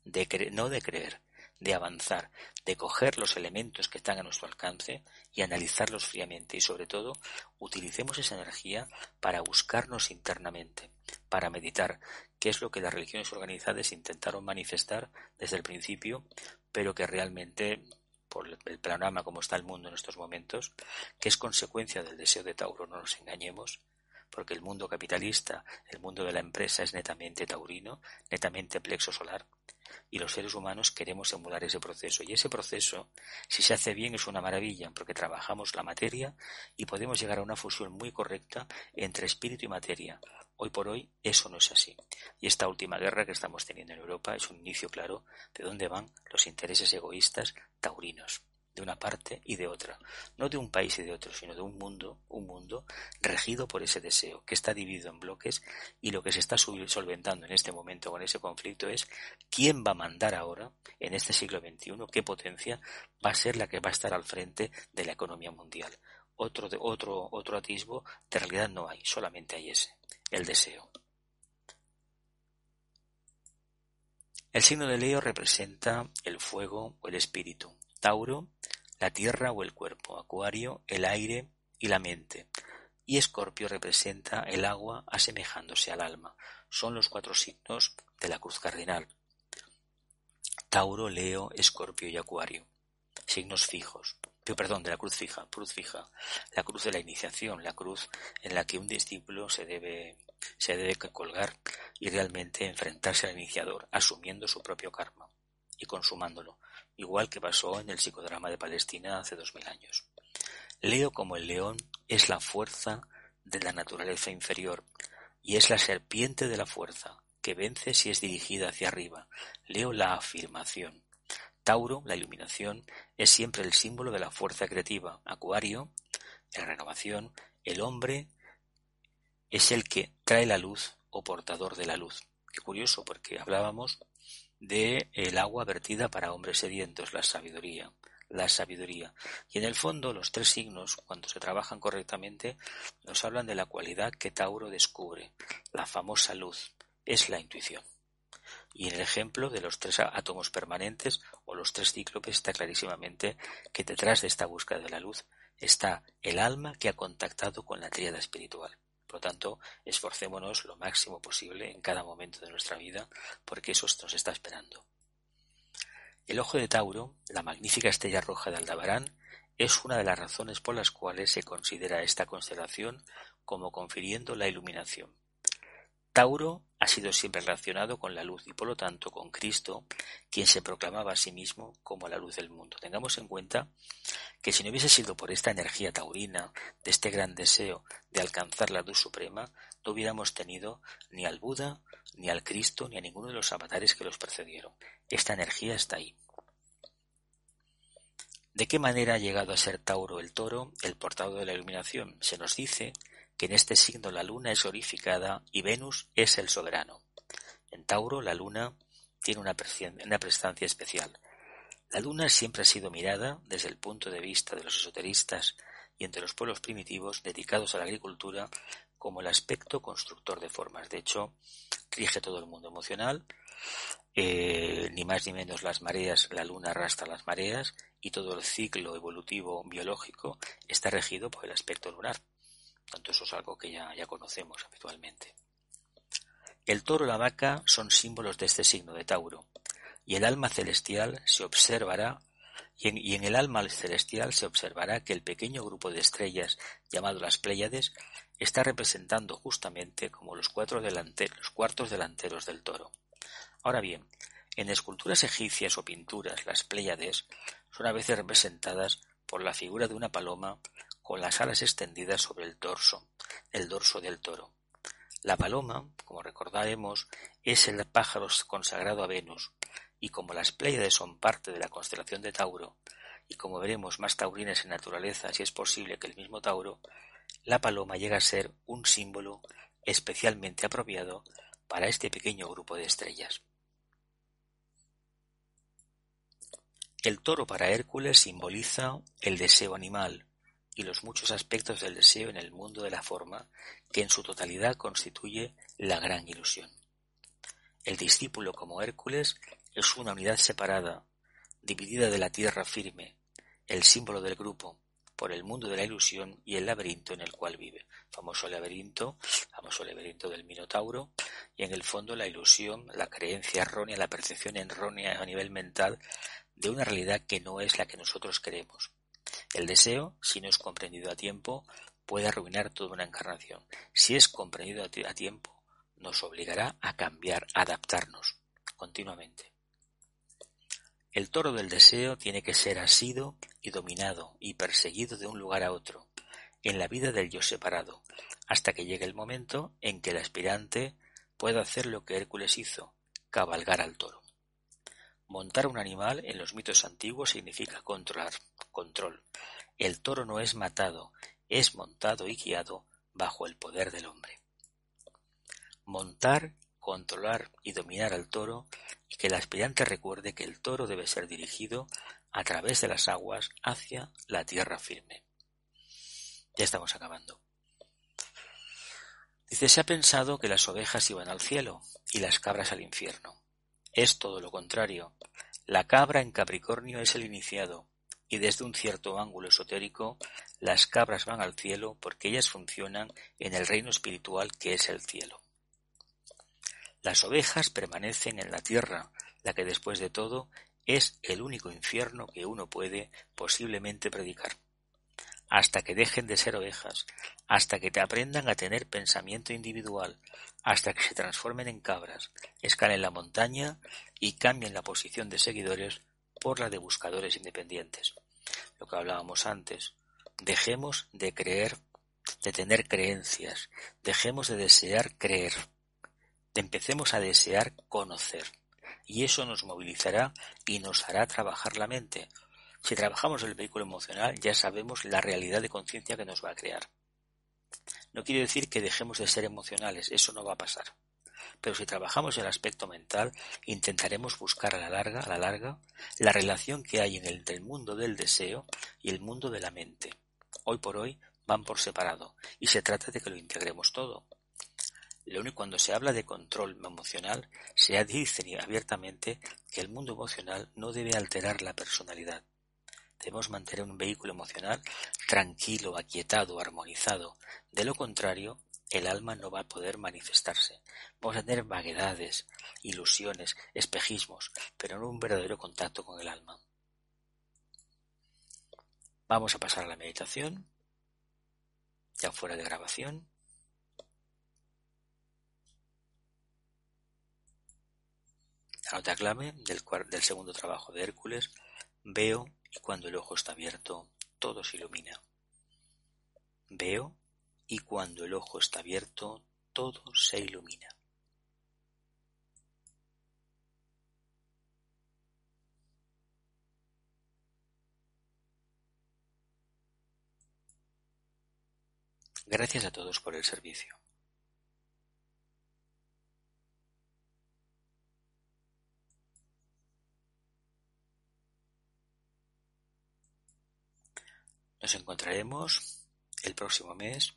de no de creer, de avanzar, de coger los elementos que están a nuestro alcance y analizarlos fríamente. Y sobre todo utilicemos esa energía para buscarnos internamente, para meditar, que es lo que las religiones organizadas intentaron manifestar desde el principio, pero que realmente por el panorama como está el mundo en estos momentos, que es consecuencia del deseo de Tauro, no nos engañemos, porque el mundo capitalista, el mundo de la empresa es netamente taurino, netamente plexo solar, y los seres humanos queremos emular ese proceso. Y ese proceso, si se hace bien, es una maravilla, porque trabajamos la materia y podemos llegar a una fusión muy correcta entre espíritu y materia. Hoy por hoy eso no es así. Y esta última guerra que estamos teniendo en Europa es un inicio claro de dónde van los intereses egoístas taurinos de una parte y de otra, no de un país y de otro, sino de un mundo, un mundo regido por ese deseo, que está dividido en bloques y lo que se está solventando en este momento con ese conflicto es quién va a mandar ahora, en este siglo XXI, qué potencia va a ser la que va a estar al frente de la economía mundial. Otro, otro, otro atisbo de realidad no hay, solamente hay ese, el deseo. El signo de Leo representa el fuego o el espíritu, Tauro, la tierra o el cuerpo, Acuario, el aire y la mente, y Escorpio representa el agua asemejándose al alma. Son los cuatro signos de la cruz cardinal. Tauro, Leo, Escorpio y Acuario. Signos fijos. Perdón, de la cruz fija, cruz fija. La cruz de la iniciación, la cruz en la que un discípulo se debe, se debe colgar y realmente enfrentarse al iniciador, asumiendo su propio karma y consumándolo igual que pasó en el psicodrama de Palestina hace dos mil años. Leo como el león es la fuerza de la naturaleza inferior y es la serpiente de la fuerza que vence si es dirigida hacia arriba. Leo la afirmación. Tauro, la iluminación, es siempre el símbolo de la fuerza creativa. Acuario, la renovación, el hombre es el que trae la luz o portador de la luz. Qué curioso porque hablábamos de el agua vertida para hombres sedientos, la sabiduría, la sabiduría. Y en el fondo los tres signos, cuando se trabajan correctamente, nos hablan de la cualidad que Tauro descubre, la famosa luz, es la intuición. Y en el ejemplo de los tres átomos permanentes o los tres cíclopes está clarísimamente que detrás de esta búsqueda de la luz está el alma que ha contactado con la tríada espiritual. Por lo tanto, esforcémonos lo máximo posible en cada momento de nuestra vida, porque eso nos está esperando. El ojo de Tauro, la magnífica estrella roja de Aldabarán, es una de las razones por las cuales se considera esta constelación como confiriendo la iluminación. Tauro ha sido siempre relacionado con la luz y por lo tanto con Cristo, quien se proclamaba a sí mismo como la luz del mundo. Tengamos en cuenta que si no hubiese sido por esta energía taurina, de este gran deseo de alcanzar la luz suprema, no hubiéramos tenido ni al Buda, ni al Cristo, ni a ninguno de los avatares que los precedieron. Esta energía está ahí. ¿De qué manera ha llegado a ser Tauro el toro, el portador de la iluminación? Se nos dice que en este signo la luna es glorificada y Venus es el soberano. En Tauro la luna tiene una, prestancia especial. La luna siempre ha sido mirada desde el punto de vista de los esoteristas y entre los pueblos primitivos dedicados a la agricultura como el aspecto constructor de formas. De hecho, rige todo el mundo emocional, eh, ni más ni menos las mareas, la luna arrastra las mareas y todo el ciclo evolutivo biológico está regido por el aspecto lunar. Tanto eso es algo que ya, ya conocemos habitualmente. El toro y la vaca son símbolos de este signo de Tauro, y el alma celestial se observará y en, el alma celestial se observará que el pequeño grupo de estrellas llamado las Pléyades está representando justamente como los, cuatro los cuartos delanteros del toro. Ahora bien, en esculturas egipcias o pinturas las Pléyades son a veces representadas por la figura de una paloma con las alas extendidas sobre el dorso, el dorso del toro. La paloma, como recordaremos, es el pájaro consagrado a Venus, y como las Pléyades son parte de la constelación de Tauro, y como veremos más taurinas en naturaleza si es posible que el mismo Tauro, la paloma llega a ser un símbolo especialmente apropiado para este pequeño grupo de estrellas. El toro para Hércules simboliza el deseo animal, y los muchos aspectos del deseo en el mundo de la forma que en su totalidad constituye la gran ilusión. El discípulo como Hércules es una unidad separada, dividida de la tierra firme, el símbolo del grupo, por el mundo de la ilusión y el laberinto en el cual vive. Famoso laberinto, famoso laberinto del Minotauro, y en el fondo la ilusión, la creencia errónea, la percepción errónea a nivel mental de una realidad que no es la que nosotros queremos. El deseo, si no es comprendido a tiempo, puede arruinar toda una encarnación. Si es comprendido a tiempo, nos obligará a cambiar, a adaptarnos continuamente. El toro del deseo tiene que ser asido y dominado y perseguido de un lugar a otro, en la vida del yo separado, hasta que llegue el momento en que el aspirante pueda hacer lo que Hércules hizo, cabalgar al toro. Montar un animal en los mitos antiguos significa controlar, control. El toro no es matado, es montado y guiado bajo el poder del hombre. Montar, controlar y dominar al toro y que el aspirante recuerde que el toro debe ser dirigido a través de las aguas hacia la tierra firme. Ya estamos acabando. Dice, se ha pensado que las ovejas iban al cielo y las cabras al infierno. Es todo lo contrario. La cabra en Capricornio es el iniciado, y desde un cierto ángulo esotérico, las cabras van al cielo porque ellas funcionan en el reino espiritual que es el cielo. Las ovejas permanecen en la tierra, la que después de todo es el único infierno que uno puede posiblemente predicar hasta que dejen de ser ovejas, hasta que te aprendan a tener pensamiento individual, hasta que se transformen en cabras, escalen la montaña y cambien la posición de seguidores por la de buscadores independientes. Lo que hablábamos antes, dejemos de creer, de tener creencias, dejemos de desear creer, empecemos a desear conocer. Y eso nos movilizará y nos hará trabajar la mente, si trabajamos el vehículo emocional ya sabemos la realidad de conciencia que nos va a crear. No quiere decir que dejemos de ser emocionales, eso no va a pasar. Pero si trabajamos el aspecto mental, intentaremos buscar a la larga, a la larga, la relación que hay entre el mundo del deseo y el mundo de la mente. Hoy por hoy van por separado y se trata de que lo integremos todo. Cuando se habla de control emocional, se dice abiertamente que el mundo emocional no debe alterar la personalidad. Debemos mantener un vehículo emocional tranquilo, aquietado, armonizado. De lo contrario, el alma no va a poder manifestarse. Vamos a tener vaguedades, ilusiones, espejismos, pero no un verdadero contacto con el alma. Vamos a pasar a la meditación, ya fuera de grabación. Nota clave del, del segundo trabajo de Hércules, veo y cuando el ojo está abierto, todo se ilumina. Veo y cuando el ojo está abierto, todo se ilumina. Gracias a todos por el servicio. Nos encontraremos el próximo mes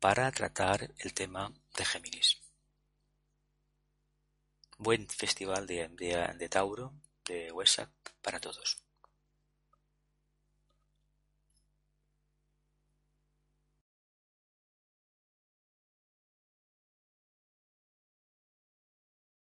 para tratar el tema de Géminis. Buen festival de, de, de Tauro, de Huesac, para todos.